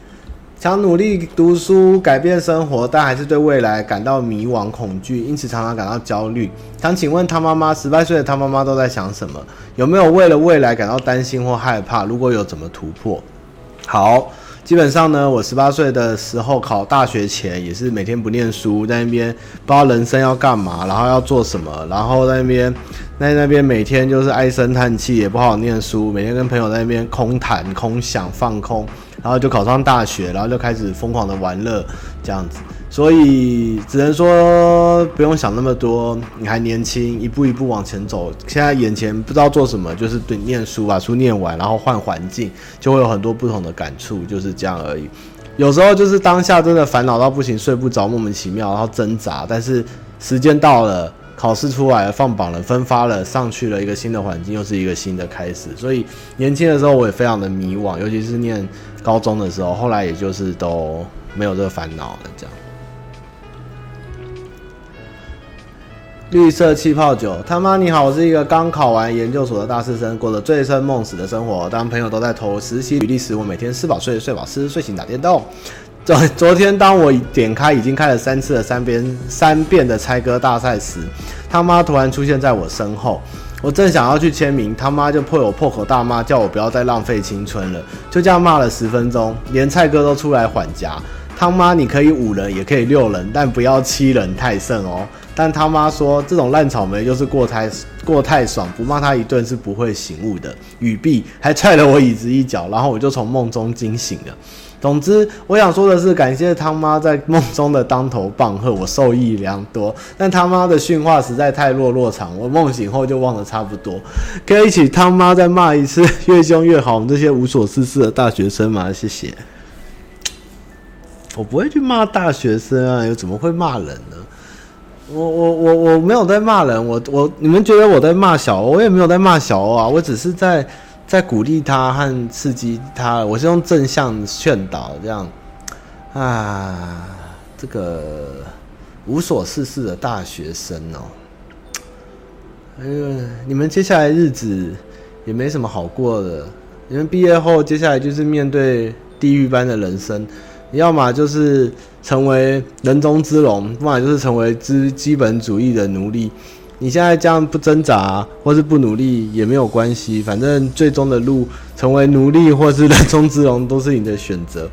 想努力读书改变生活，但还是对未来感到迷惘恐惧，因此常常感到焦虑。想请问他妈妈，十八岁的他妈妈都在想什么？有没有为了未来感到担心或害怕？如果有，怎么突破？好，基本上呢，我十八岁的时候考大学前也是每天不念书，在那边不知道人生要干嘛，然后要做什么，然后在那边在那边每天就是唉声叹气，也不好好念书，每天跟朋友在那边空谈、空想、放空。然后就考上大学，然后就开始疯狂的玩乐，这样子。所以只能说不用想那么多，你还年轻，一步一步往前走。现在眼前不知道做什么，就是对念书，把书念完，然后换环境，就会有很多不同的感触，就是这样而已。有时候就是当下真的烦恼到不行，睡不着，莫名其妙，然后挣扎。但是时间到了。考试出来了，放榜了，分发了，上去了一个新的环境，又是一个新的开始。所以年轻的时候我也非常的迷惘，尤其是念高中的时候，后来也就是都没有这个烦恼了。这样，绿色气泡酒，他妈你好，我是一个刚考完研究所的大四生，过着醉生梦死的生活。当朋友都在投实习履历时，我每天吃饱睡，睡饱吃，睡醒打电动。昨昨天，当我点开已经开了三次的三遍三遍的猜歌大赛时，他妈突然出现在我身后，我正想要去签名，他妈就破我破口大骂，叫我不要再浪费青春了。就这样骂了十分钟，连蔡哥都出来缓颊。他妈，你可以五人也可以六人，但不要七人太甚哦。但他妈说这种烂草莓就是过太过太爽，不骂他一顿是不会醒悟的。语毕，还踹了我椅子一脚，然后我就从梦中惊醒了。总之，我想说的是，感谢他妈在梦中的当头棒喝，我受益良多。但他妈的训话实在太落落场，我梦醒后就忘得差不多。可以一起他妈再骂一次，越凶越好。我们这些无所事事的大学生嘛，谢谢。我不会去骂大学生啊，又怎么会骂人呢？我我我我没有在骂人，我我你们觉得我在骂小欧，我也没有在骂小欧啊，我只是在。在鼓励他和刺激他，我是用正向劝导这样。啊，这个无所事事的大学生哦，哎呦，你们接下来日子也没什么好过的，你们毕业后接下来就是面对地狱般的人生，要么就是成为人中之龙，不然就是成为资基本主义的奴隶。你现在这样不挣扎，或是不努力也没有关系，反正最终的路成为奴隶或是人中之龙都是你的选择。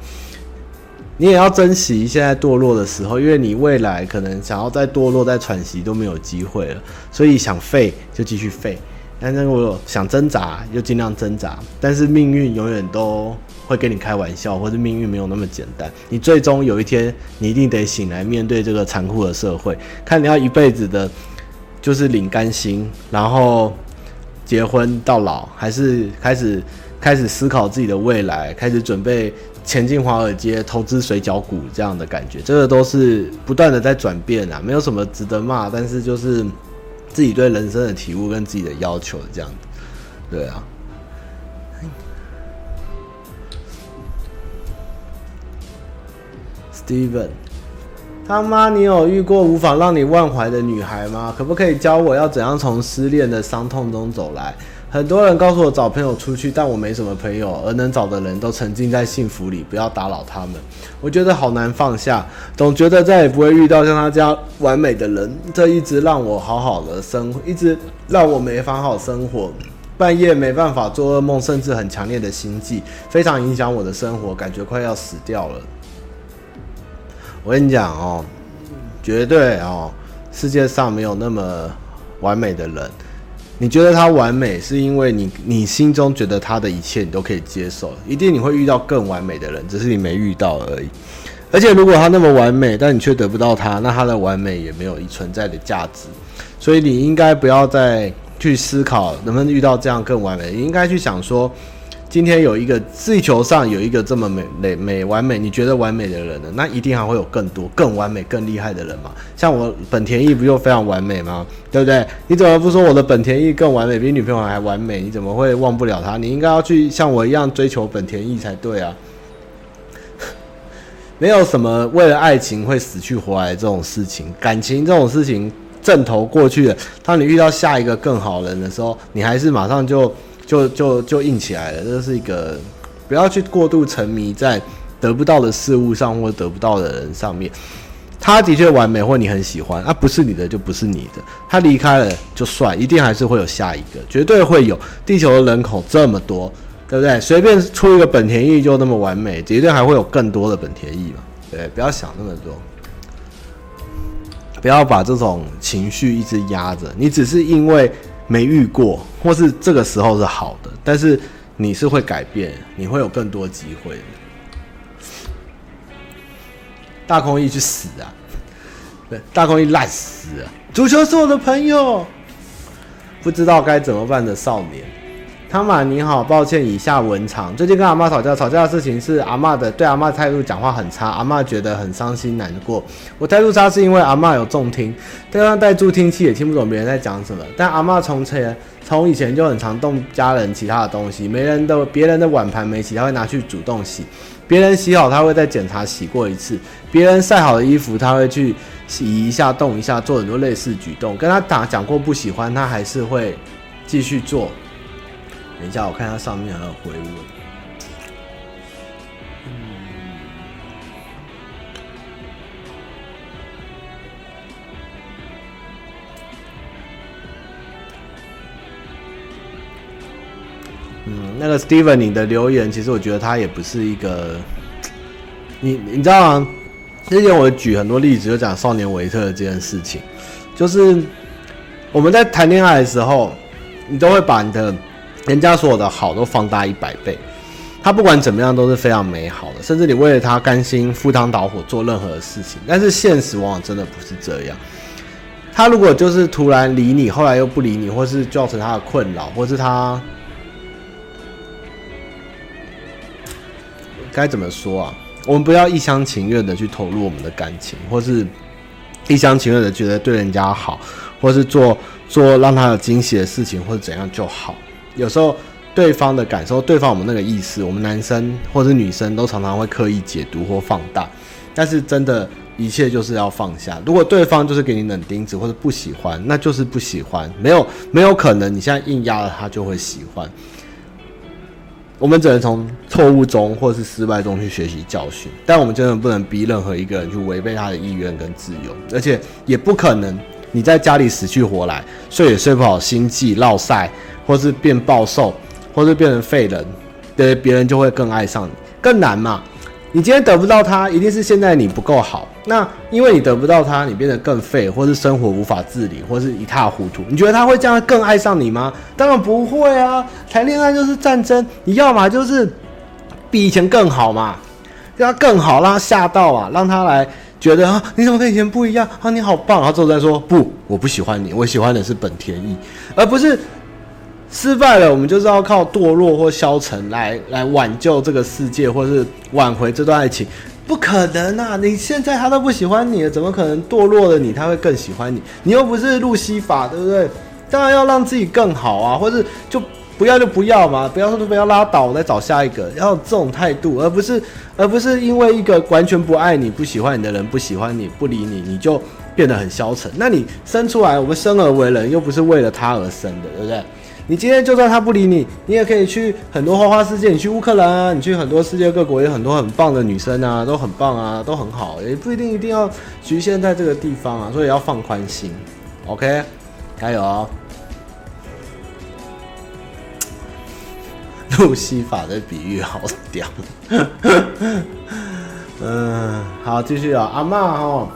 你也要珍惜现在堕落的时候，因为你未来可能想要再堕落、再喘息都没有机会了。所以想废就继续废，但是我想挣扎，就尽量挣扎。但是命运永远都会跟你开玩笑，或者命运没有那么简单。你最终有一天，你一定得醒来，面对这个残酷的社会。看你要一辈子的，就是领干薪，然后结婚到老，还是开始开始思考自己的未来，开始准备前进华尔街投资水饺股这样的感觉。这个都是不断的在转变啊，没有什么值得骂，但是就是。自己对人生的体悟跟自己的要求，这样子，对啊。Steven，他妈，你有遇过无法让你忘怀的女孩吗？可不可以教我要怎样从失恋的伤痛中走来？很多人告诉我找朋友出去，但我没什么朋友，而能找的人都沉浸在幸福里，不要打扰他们。我觉得好难放下，总觉得再也不会遇到像他这样完美的人，这一直让我好好的生活，一直让我没法好生活。半夜没办法做噩梦，甚至很强烈的心悸，非常影响我的生活，感觉快要死掉了。我跟你讲哦，绝对哦，世界上没有那么完美的人。你觉得他完美，是因为你你心中觉得他的一切你都可以接受，一定你会遇到更完美的人，只是你没遇到而已。而且如果他那么完美，但你却得不到他，那他的完美也没有存在的价值。所以你应该不要再去思考能不能遇到这样更完美，你应该去想说。今天有一个地球上有一个这么美美美完美，你觉得完美的人呢？那一定还会有更多更完美、更厉害的人嘛？像我本田翼不就非常完美吗？对不对？你怎么不说我的本田翼更完美，比女朋友还完美？你怎么会忘不了他？你应该要去像我一样追求本田翼才对啊！没有什么为了爱情会死去活来这种事情，感情这种事情阵头过去了，当你遇到下一个更好人的时候，你还是马上就。就就就硬起来了，这是一个不要去过度沉迷在得不到的事物上或得不到的人上面。他的确完美，或你很喜欢，啊，不是你的就不是你的。他离开了就算，一定还是会有下一个，绝对会有。地球的人口这么多，对不对？随便出一个本田翼就那么完美，绝对还会有更多的本田翼嘛？对，不要想那么多，不要把这种情绪一直压着。你只是因为。没遇过，或是这个时候是好的，但是你是会改变，你会有更多机会的。大空翼去死啊！对，大空翼烂死啊！足球是我的朋友，不知道该怎么办的少年。汤马你好，抱歉，以下文长。最近跟阿妈吵架，吵架的事情是阿妈的对阿妈态度讲话很差，阿妈觉得很伤心难过。我态度差是因为阿妈有重听，对方带助听器也听不懂别人在讲什么。但阿妈从前从以前就很常动家人其他的东西，没人的别人的碗盘没洗，他会拿去主动洗；别人洗好，他会再检查洗过一次；别人晒好的衣服，他会去洗一下、动一下，做很多类似举动。跟他打讲过不喜欢，他还是会继续做。等一下，我看它上面还有回文。嗯，那个 Steven，你的留言其实我觉得他也不是一个，你你知道吗？之前我举很多例子，就讲少年维特的这件事情，就是我们在谈恋爱的时候，你都会把你的。人家所有的好都放大一百倍，他不管怎么样都是非常美好的，甚至你为了他甘心赴汤蹈火做任何的事情。但是现实往往真的不是这样，他如果就是突然理你，后来又不理你，或是造成他的困扰，或是他该怎么说啊？我们不要一厢情愿的去投入我们的感情，或是一厢情愿的觉得对人家好，或是做做让他有惊喜的事情，或者怎样就好。有时候对方的感受，对方我们那个意思，我们男生或者女生都常常会刻意解读或放大，但是真的，一切就是要放下。如果对方就是给你冷钉子或者不喜欢，那就是不喜欢，没有没有可能你现在硬压了他就会喜欢。我们只能从错误中或是失败中去学习教训，但我们真的不能逼任何一个人去违背他的意愿跟自由，而且也不可能你在家里死去活来，睡也睡不好，心悸、落晒。或是变暴瘦，或是变成废人，对别人就会更爱上你，更难嘛。你今天得不到他，一定是现在你不够好。那因为你得不到他，你变得更废，或是生活无法自理，或是一塌糊涂。你觉得他会这样更爱上你吗？当然不会啊！谈恋爱就是战争，你要嘛就是比以前更好嘛，让他更好，让他吓到啊，让他来觉得啊，你怎么跟以前不一样啊？你好棒！然后之后再说不，我不喜欢你，我喜欢的是本田翼，而不是。失败了，我们就是要靠堕落或消沉来来挽救这个世界，或是挽回这段爱情，不可能啊！你现在他都不喜欢你了，怎么可能堕落了你他会更喜欢你？你又不是路西法，对不对？当然要让自己更好啊，或是就不要就不要嘛，不要说就不要拉倒，我再找下一个，要这种态度，而不是而不是因为一个完全不爱你、不喜欢你的人不喜欢你、不理你，你就变得很消沉。那你生出来，我们生而为人，又不是为了他而生的，对不对？你今天就算他不理你，你也可以去很多花花世界，你去乌克兰啊，你去很多世界各国，有很多很棒的女生啊，都很棒啊，都很好，也不一定一定要局限在这个地方啊，所以要放宽心，OK，加油哦！路西法的比喻好屌，嗯，好，继续啊，阿嬷哈。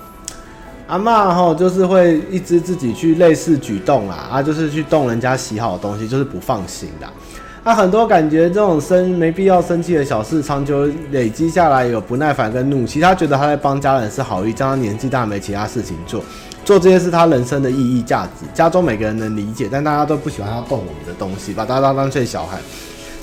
阿嬷吼，就是会一直自己去类似举动啦，啊，就是去动人家喜好的东西，就是不放心的。啊，很多感觉这种生没必要生气的小事，长久累积下来有不耐烦跟怒气。他觉得他在帮家人是好意，加上年纪大没其他事情做，做这些是他人生的意义价值。家中每个人能理解，但大家都不喜欢他动我们的东西，把大家当成小孩。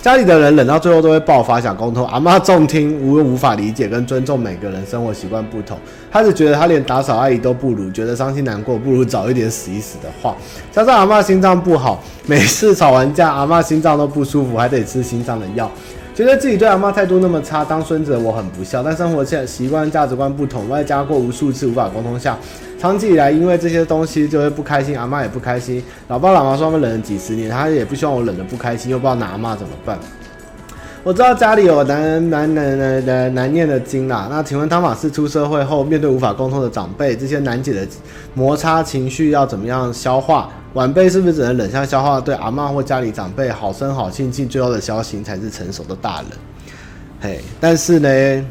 家里的人冷到最后都会爆发，想沟通。阿妈 重听，无无法理解跟尊重每个人生活习惯不同。他只觉得他连打扫阿姨都不如，觉得伤心难过，不如早一点死一死的话。加上阿妈心脏不好，每次吵完架，阿妈心脏都不舒服，还得吃心脏的药。觉得自己对阿妈态度那么差，当孙子的我很不孝。但生活现习惯价值观不同，外加过无数次无法沟通下，长期以来因为这些东西就会不开心，阿妈也不开心。老爸老妈说他们忍了几十年，他也不希望我忍得不开心，又不知道拿阿妈怎么办。我知道家里有难难难难难念的经啦。那请问汤马士出社会后，面对无法沟通的长辈，这些难解的摩擦情绪要怎么样消化？晚辈是不是只能冷下消化？对阿嬷或家里长辈好声好气，尽最后的孝心才是成熟的大人。嘿，但是呢，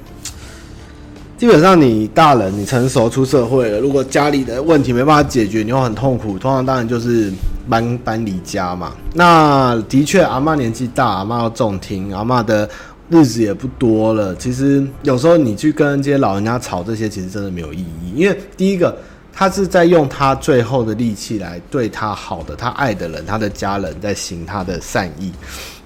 基本上你大人，你成熟出社会了，如果家里的问题没办法解决，你又很痛苦，通常当然就是搬搬离家嘛。那的确，阿嬷年纪大，阿嬷要重听，阿嬷的日子也不多了。其实有时候你去跟这些老人家吵这些，其实真的没有意义，因为第一个。他是在用他最后的力气来对他好的，他爱的人，他的家人，在行他的善意。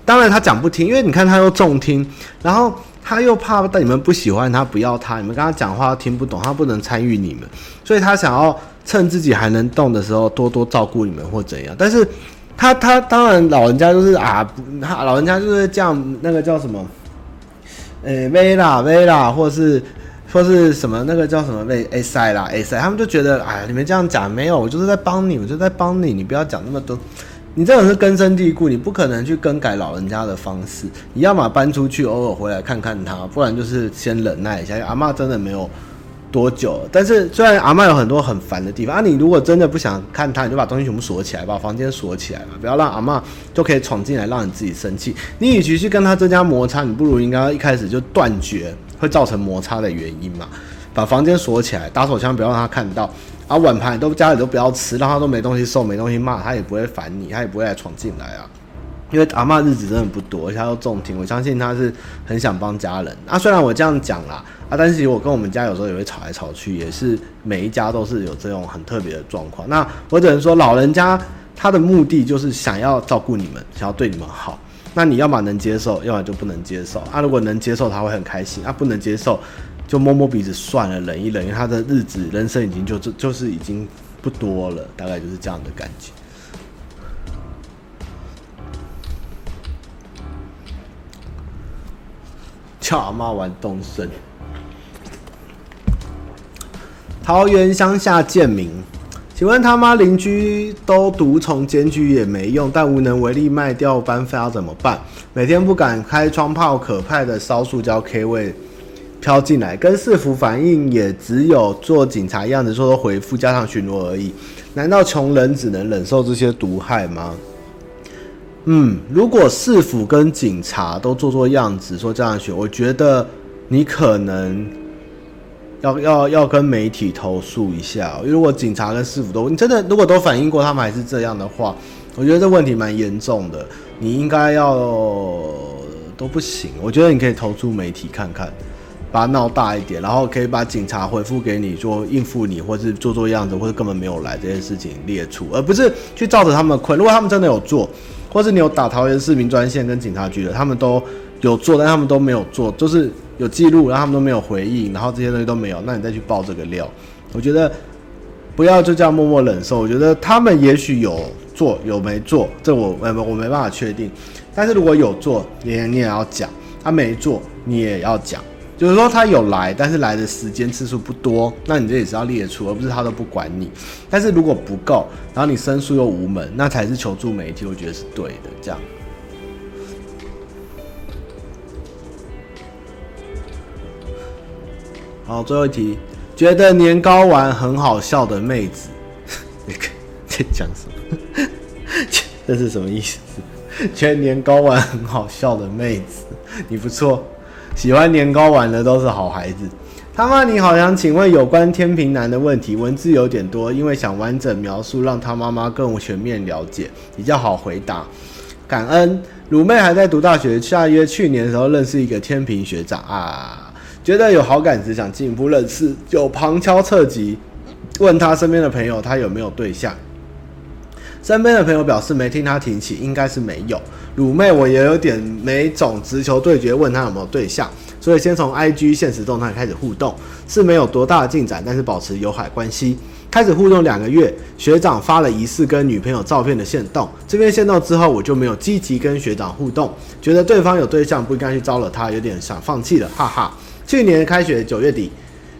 当然他讲不听，因为你看他又重听，然后他又怕但你们不喜欢他，不要他，你们跟他讲话听不懂，他不能参与你们，所以他想要趁自己还能动的时候多多照顾你们或怎样。但是他他当然老人家就是啊，他老人家就是这样，那个叫什么？诶，薇啦薇啦，或是。或是什么那个叫什么被 A 塞啦 A 塞，他们就觉得哎，你们这样讲没有，我就是在帮你，我就在帮你，你不要讲那么多。你这种是根深蒂固，你不可能去更改老人家的方式。你要么搬出去，偶尔回来看看他，不然就是先忍耐一下。阿嬷真的没有多久，但是虽然阿嬷有很多很烦的地方啊，你如果真的不想看他，你就把东西全部锁起来，把房间锁起来嘛，不要让阿嬷就可以闯进来，让你自己生气。你与其去跟他增加摩擦，你不如应该一开始就断绝。会造成摩擦的原因嘛？把房间锁起来，打手枪不要让他看到，啊，碗盘都家里都不要吃，让他都没东西送，没东西骂，他也不会烦你，他也不会来闯进来啊。因为阿妈日子真的不多，而且他又重听，我相信他是很想帮家人。啊，虽然我这样讲啦，啊，但是我跟我们家有时候也会吵来吵去，也是每一家都是有这种很特别的状况。那我只能说，老人家他的目的就是想要照顾你们，想要对你们好。那你要么能接受，要么就不能接受。啊，如果能接受，他会很开心；啊，不能接受，就摸摸鼻子算了，忍一忍。因为他的日子、人生已经就就就是已经不多了，大概就是这样的感觉。叫阿妈玩动森。桃园乡下贱民。请问他妈邻居都毒虫检举也没用，但无能为力卖掉班费要怎么办？每天不敢开窗，炮可怕的烧塑胶 K 位飘进来。跟市府反映也只有做警察样子说说回复，加上巡逻而已。难道穷人只能忍受这些毒害吗？嗯，如果市府跟警察都做做样子说这样选，我觉得你可能要要要跟媒体投诉一下，因为如果警察跟市府都，你真的如果都反映过他们还是这样的话，我觉得这问题蛮严重的，你应该要都不行。我觉得你可以投诉媒体看看。把它闹大一点，然后可以把警察回复给你，说应付你，或是做做样子，或者根本没有来这件事情列出，而不是去照着他们困。如果他们真的有做，或是你有打桃园市民专线跟警察局的，他们都有做，但他们都没有做，就是有记录，然后他们都没有回应，然后这些东西都没有，那你再去爆这个料，我觉得不要就这样默默忍受。我觉得他们也许有做，有没做，这我我我没办法确定。但是如果有做，你你也要讲；他没做，你也要讲。就是说他有来，但是来的时间次数不多，那你这也是要列出，而不是他都不管你。但是如果不够，然后你申诉又无门，那才是求助媒体，我觉得是对的。这样。好，最后一题，觉得年糕丸很好笑的妹子，你看 在讲什么？这是什么意思？觉得年糕丸很好笑的妹子，你不错。喜欢年糕丸的都是好孩子。他妈，你好想请问有关天平男的问题，文字有点多，因为想完整描述，让他妈妈更全面了解，比较好回答。感恩。鲁妹还在读大学，下约去年的时候认识一个天平学长啊，觉得有好感，只想进一步认识，就旁敲侧击问他身边的朋友，他有没有对象。身边的朋友表示没听他提起，应该是没有。鲁妹，我也有点没种直球对决，问他有没有对象，所以先从 IG 现实动态开始互动，是没有多大的进展，但是保持友好关系。开始互动两个月，学长发了疑似跟女朋友照片的限动，这边限动之后，我就没有积极跟学长互动，觉得对方有对象不应该去招惹他，有点想放弃了，哈哈。去年开学九月底，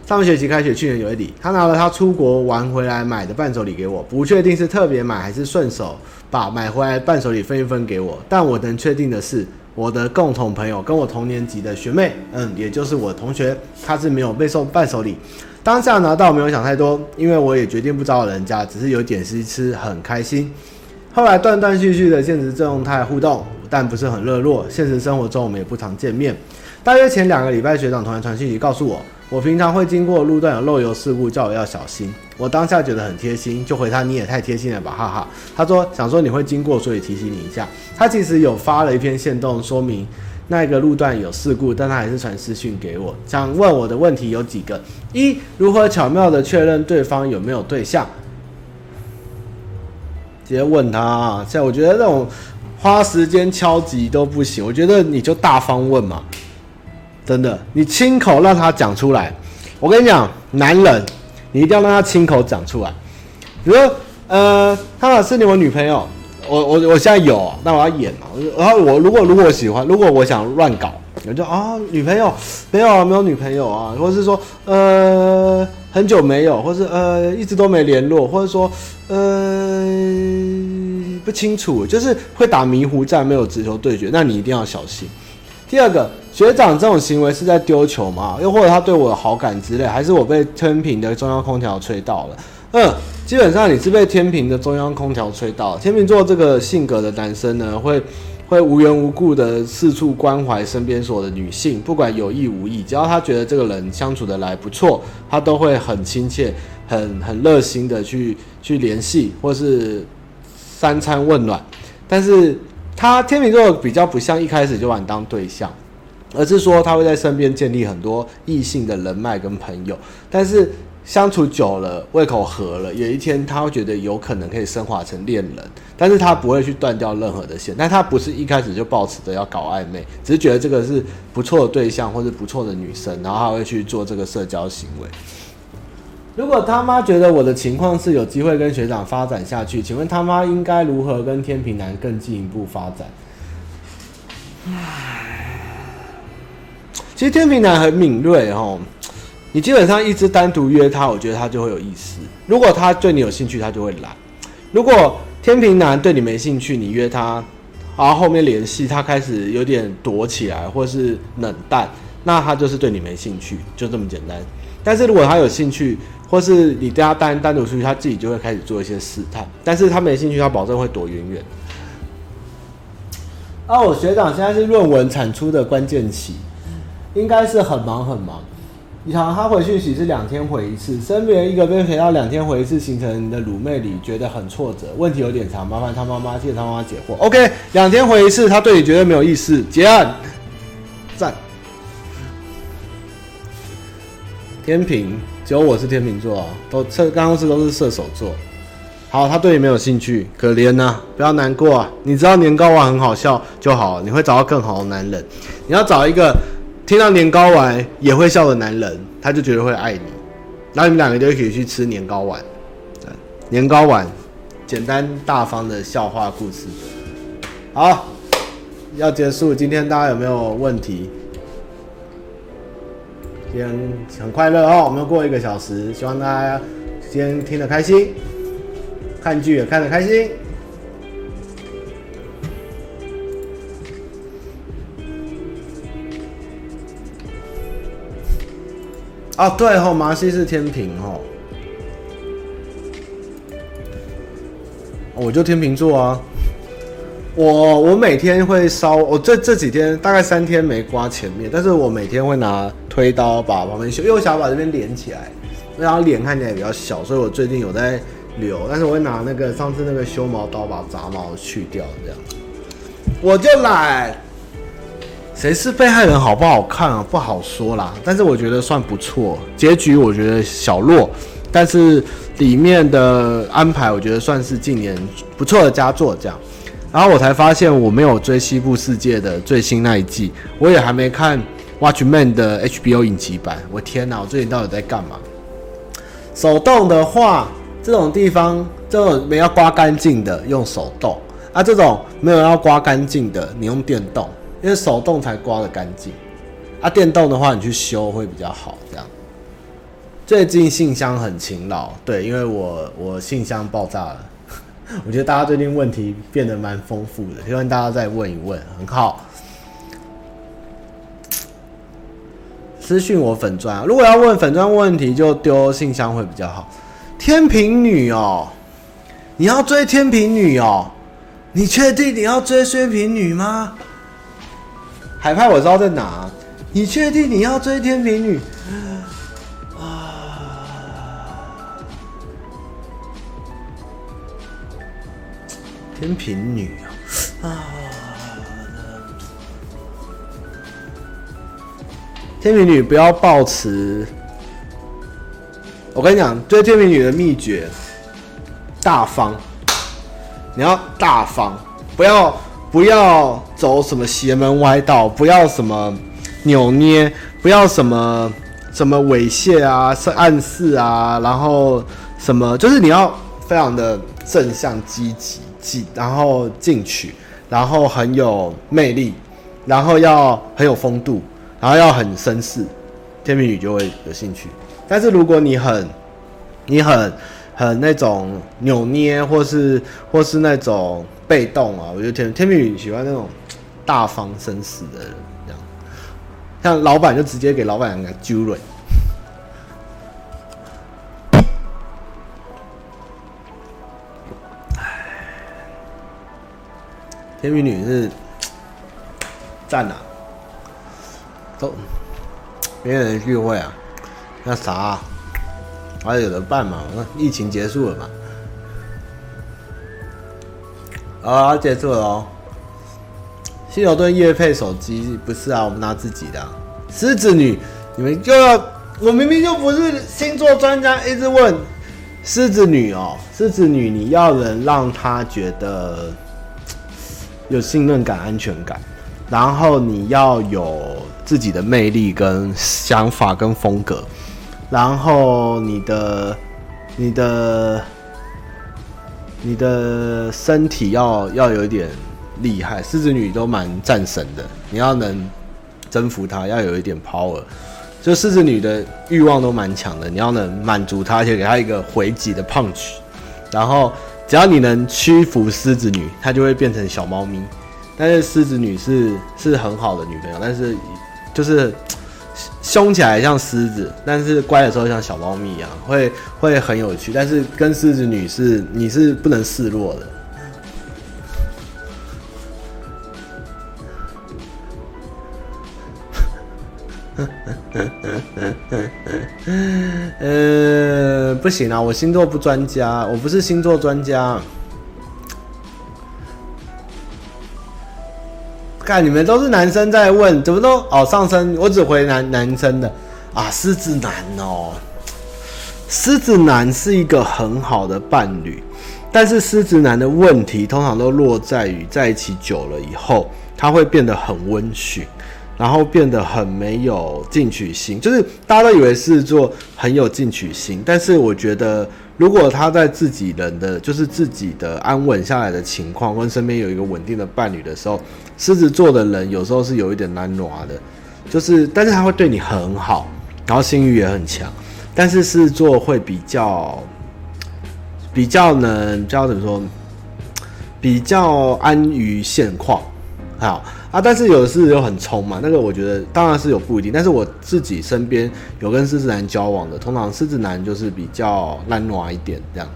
上学期开学，去年九月底，他拿了他出国玩回来买的伴手礼给我，不确定是特别买还是顺手。把买回来伴手礼分一分给我，但我能确定的是，我的共同朋友跟我同年级的学妹，嗯，也就是我同学，她是没有被送伴手礼。当下拿到没有想太多，因为我也决定不招人家，只是有点吃吃很开心。后来断断续续的现实状态互动，但不是很热络。现实生活中我们也不常见面。大约前两个礼拜，学长突然传讯息告诉我。我平常会经过路段有漏油事故，叫我要小心。我当下觉得很贴心，就回他你也太贴心了吧，哈哈。他说想说你会经过，所以提醒你一下。他其实有发了一篇线动说明那个路段有事故，但他还是传私讯给我，想问我的问题有几个：一，如何巧妙的确认对方有没有对象？直接问他啊！像我觉得这种花时间敲击都不行，我觉得你就大方问嘛。真的，你亲口让他讲出来。我跟你讲，男人，你一定要让他亲口讲出来。比如说，呃，他老是你我女朋友，我我我现在有，那我要演嘛。然后我如果如果我喜欢，如果我想乱搞，我就啊，女朋友没有啊，没有女朋友啊，或者是说呃很久没有，或是呃一直都没联络，或者说呃不清楚，就是会打迷糊战，没有直球对决，那你一定要小心。第二个。学长这种行为是在丢球吗？又或者他对我有好感之类，还是我被天平的中央空调吹到了？嗯，基本上你是被天平的中央空调吹到。天秤座这个性格的男生呢，会会无缘无故的四处关怀身边所有的女性，不管有意无意，只要他觉得这个人相处得来不错，他都会很亲切、很很热心的去去联系，或是三餐问暖。但是他天秤座比较不像一开始就把你当对象。而是说他会在身边建立很多异性的人脉跟朋友，但是相处久了，胃口合了，有一天他会觉得有可能可以升华成恋人，但是他不会去断掉任何的线，但他不是一开始就抱持着要搞暧昧，只是觉得这个是不错的对象或是不错的女生，然后他会去做这个社交行为。如果他妈觉得我的情况是有机会跟学长发展下去，请问他妈应该如何跟天平男更进一步发展？其实天平男很敏锐哦，你基本上一直单独约他，我觉得他就会有意思。如果他对你有兴趣，他就会来；如果天平男对你没兴趣，你约他，然后后面联系他开始有点躲起来或是冷淡，那他就是对你没兴趣，就这么简单。但是如果他有兴趣，或是你跟他单单独出去，他自己就会开始做一些试探。但是他没兴趣，他保证会躲远远。哦，学长现在是论文产出的关键期。应该是很忙很忙。你想他回讯息是两天回一次，身边一个被陪到两天回一次，形成你的乳妹里觉得很挫折，问题有点长，麻烦他妈妈替他妈妈解惑。OK，两天回一次，他对你绝对没有意思，结案，赞。天平，只有我是天平座啊，都这刚刚是都是射手座。好，他对你没有兴趣，可怜呐、啊，不要难过啊，你知道年糕丸很好笑就好，你会找到更好的男人，你要找一个。听到年糕丸也会笑的男人，他就觉得会爱你，然后你们两个就一起去吃年糕丸。年糕丸，简单大方的笑话故事。好，要结束，今天大家有没有问题？今天很快乐哦，我们又过一个小时，希望大家今天听得开心，看剧也看得开心。哦，对吼，麻西是天平吼，我就天平座啊。我我每天会烧，我这这几天大概三天没刮前面，但是我每天会拿推刀把旁边修，因为我想把这边连起来，然后脸看起来比较小，所以我最近有在留，但是我会拿那个上次那个修毛刀把杂毛去掉，这样。我就懒。谁是被害人好不好看啊？不好说啦，但是我觉得算不错。结局我觉得小弱，但是里面的安排我觉得算是近年不错的佳作。这样，然后我才发现我没有追《西部世界》的最新那一季，我也还没看《Watchmen》的 HBO 影集版。我天哪，我最近到底在干嘛？手动的话，这种地方这种没要刮干净的用手动啊，这种没有要刮干净的你用电动。因为手动才刮得干净，啊，电动的话你去修会比较好。这样，最近信箱很勤劳，对，因为我我信箱爆炸了。我觉得大家最近问题变得蛮丰富的，希望大家再问一问，很好。私讯我粉专，如果要问粉专问题，就丢信箱会比较好。天秤女哦，你要追天秤女哦？你确定你要追天平女吗？海派我知道在哪，你确定你要追天秤女？啊，天秤女啊！啊 天秤女不要抱持。我跟你讲，追天秤女的秘诀：大方。你要大方，不要。不要走什么邪门歪道，不要什么扭捏，不要什么什么猥亵啊、暗示啊，然后什么就是你要非常的正向、积极、进，然后进取，然后很有魅力，然后要很有风度，然后要很绅士，天秤女就会有兴趣。但是如果你很，你很很那种扭捏，或是或是那种。被动啊，我觉得天天秤女喜欢那种大方绅士的人，这样，像老板就直接给老板两个揪了。天秤女是赞啊，都没有人聚会啊，那啥、还有的办嘛，那疫情结束了嘛。啊，结束了哦。希尔顿业配手机不是啊，我们拿自己的、狮子女，你们就要，我明明就不是星座专家，一直问狮子女哦。狮子女，你要能让她觉得有信任感、安全感，然后你要有自己的魅力、跟想法、跟风格，然后你的，你的。你的身体要要有一点厉害，狮子女都蛮战神的。你要能征服她，要有一点 power。就狮子女的欲望都蛮强的，你要能满足她，而且给她一个回击的 punch。然后只要你能屈服狮子女，她就会变成小猫咪。但是狮子女是是很好的女朋友，但是就是。凶起来像狮子，但是乖的时候像小猫咪一样，会会很有趣。但是跟狮子女是你是不能示弱的。呃，不行啊，我星座不专家，我不是星座专家。看你们都是男生在问，怎么都哦上升，我只回男男生的啊，狮子男哦，狮子男是一个很好的伴侣，但是狮子男的问题通常都落在于在一起久了以后，他会变得很温驯，然后变得很没有进取心，就是大家都以为狮子座很有进取心，但是我觉得。如果他在自己人的就是自己的安稳下来的情况，跟身边有一个稳定的伴侣的时候，狮子座的人有时候是有一点难拿的，就是但是他会对你很好，然后性欲也很强，但是狮子座会比较比较能，叫怎么说，比较安于现况，好。啊，但是有的狮子又很冲嘛，那个我觉得当然是有不一定，但是我自己身边有跟狮子男交往的，通常狮子男就是比较懒惰一点这样。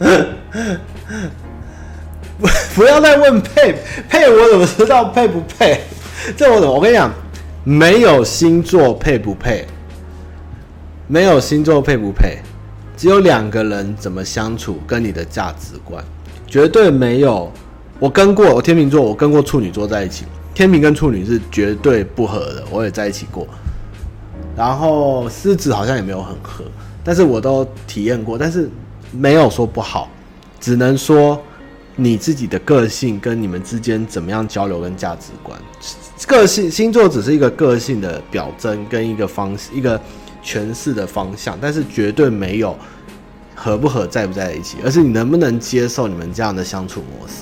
不要再问配配，我怎么知道配不配？这我怎么？我跟你讲，没有星座配不配。没有星座配不配，只有两个人怎么相处，跟你的价值观，绝对没有。我跟过我天秤座，我跟过处女座在一起，天秤跟处女是绝对不合的，我也在一起过。然后狮子好像也没有很合，但是我都体验过，但是没有说不好，只能说你自己的个性跟你们之间怎么样交流跟价值观。个性星座只是一个个性的表征跟一个方式一个。诠释的方向，但是绝对没有合不合、在不在一起，而是你能不能接受你们这样的相处模式。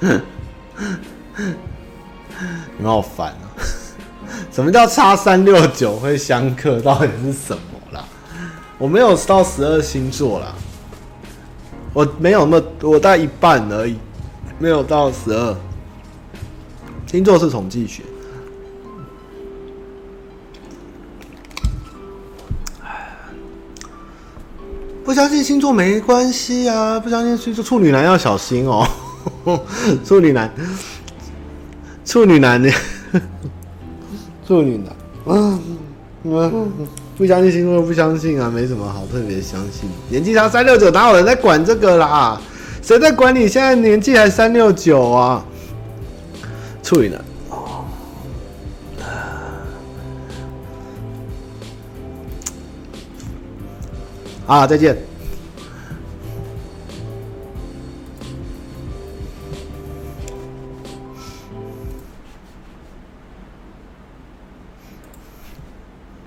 你们好烦啊！什么叫差三六九会相克？到底是什么啦？我没有到十二星座啦，我没有那么，我大概一半而已。没有到十二，星座是统计学。不相信星座没关系啊，不相信星座处女男要小心哦。处女男，处女男的，处女男，嗯，不相信星座不相信啊，没什么好特别相信。年纪差三六九，哪有人在管这个啦？谁在管你？现在年纪还三六九啊？处女男。啊，再见。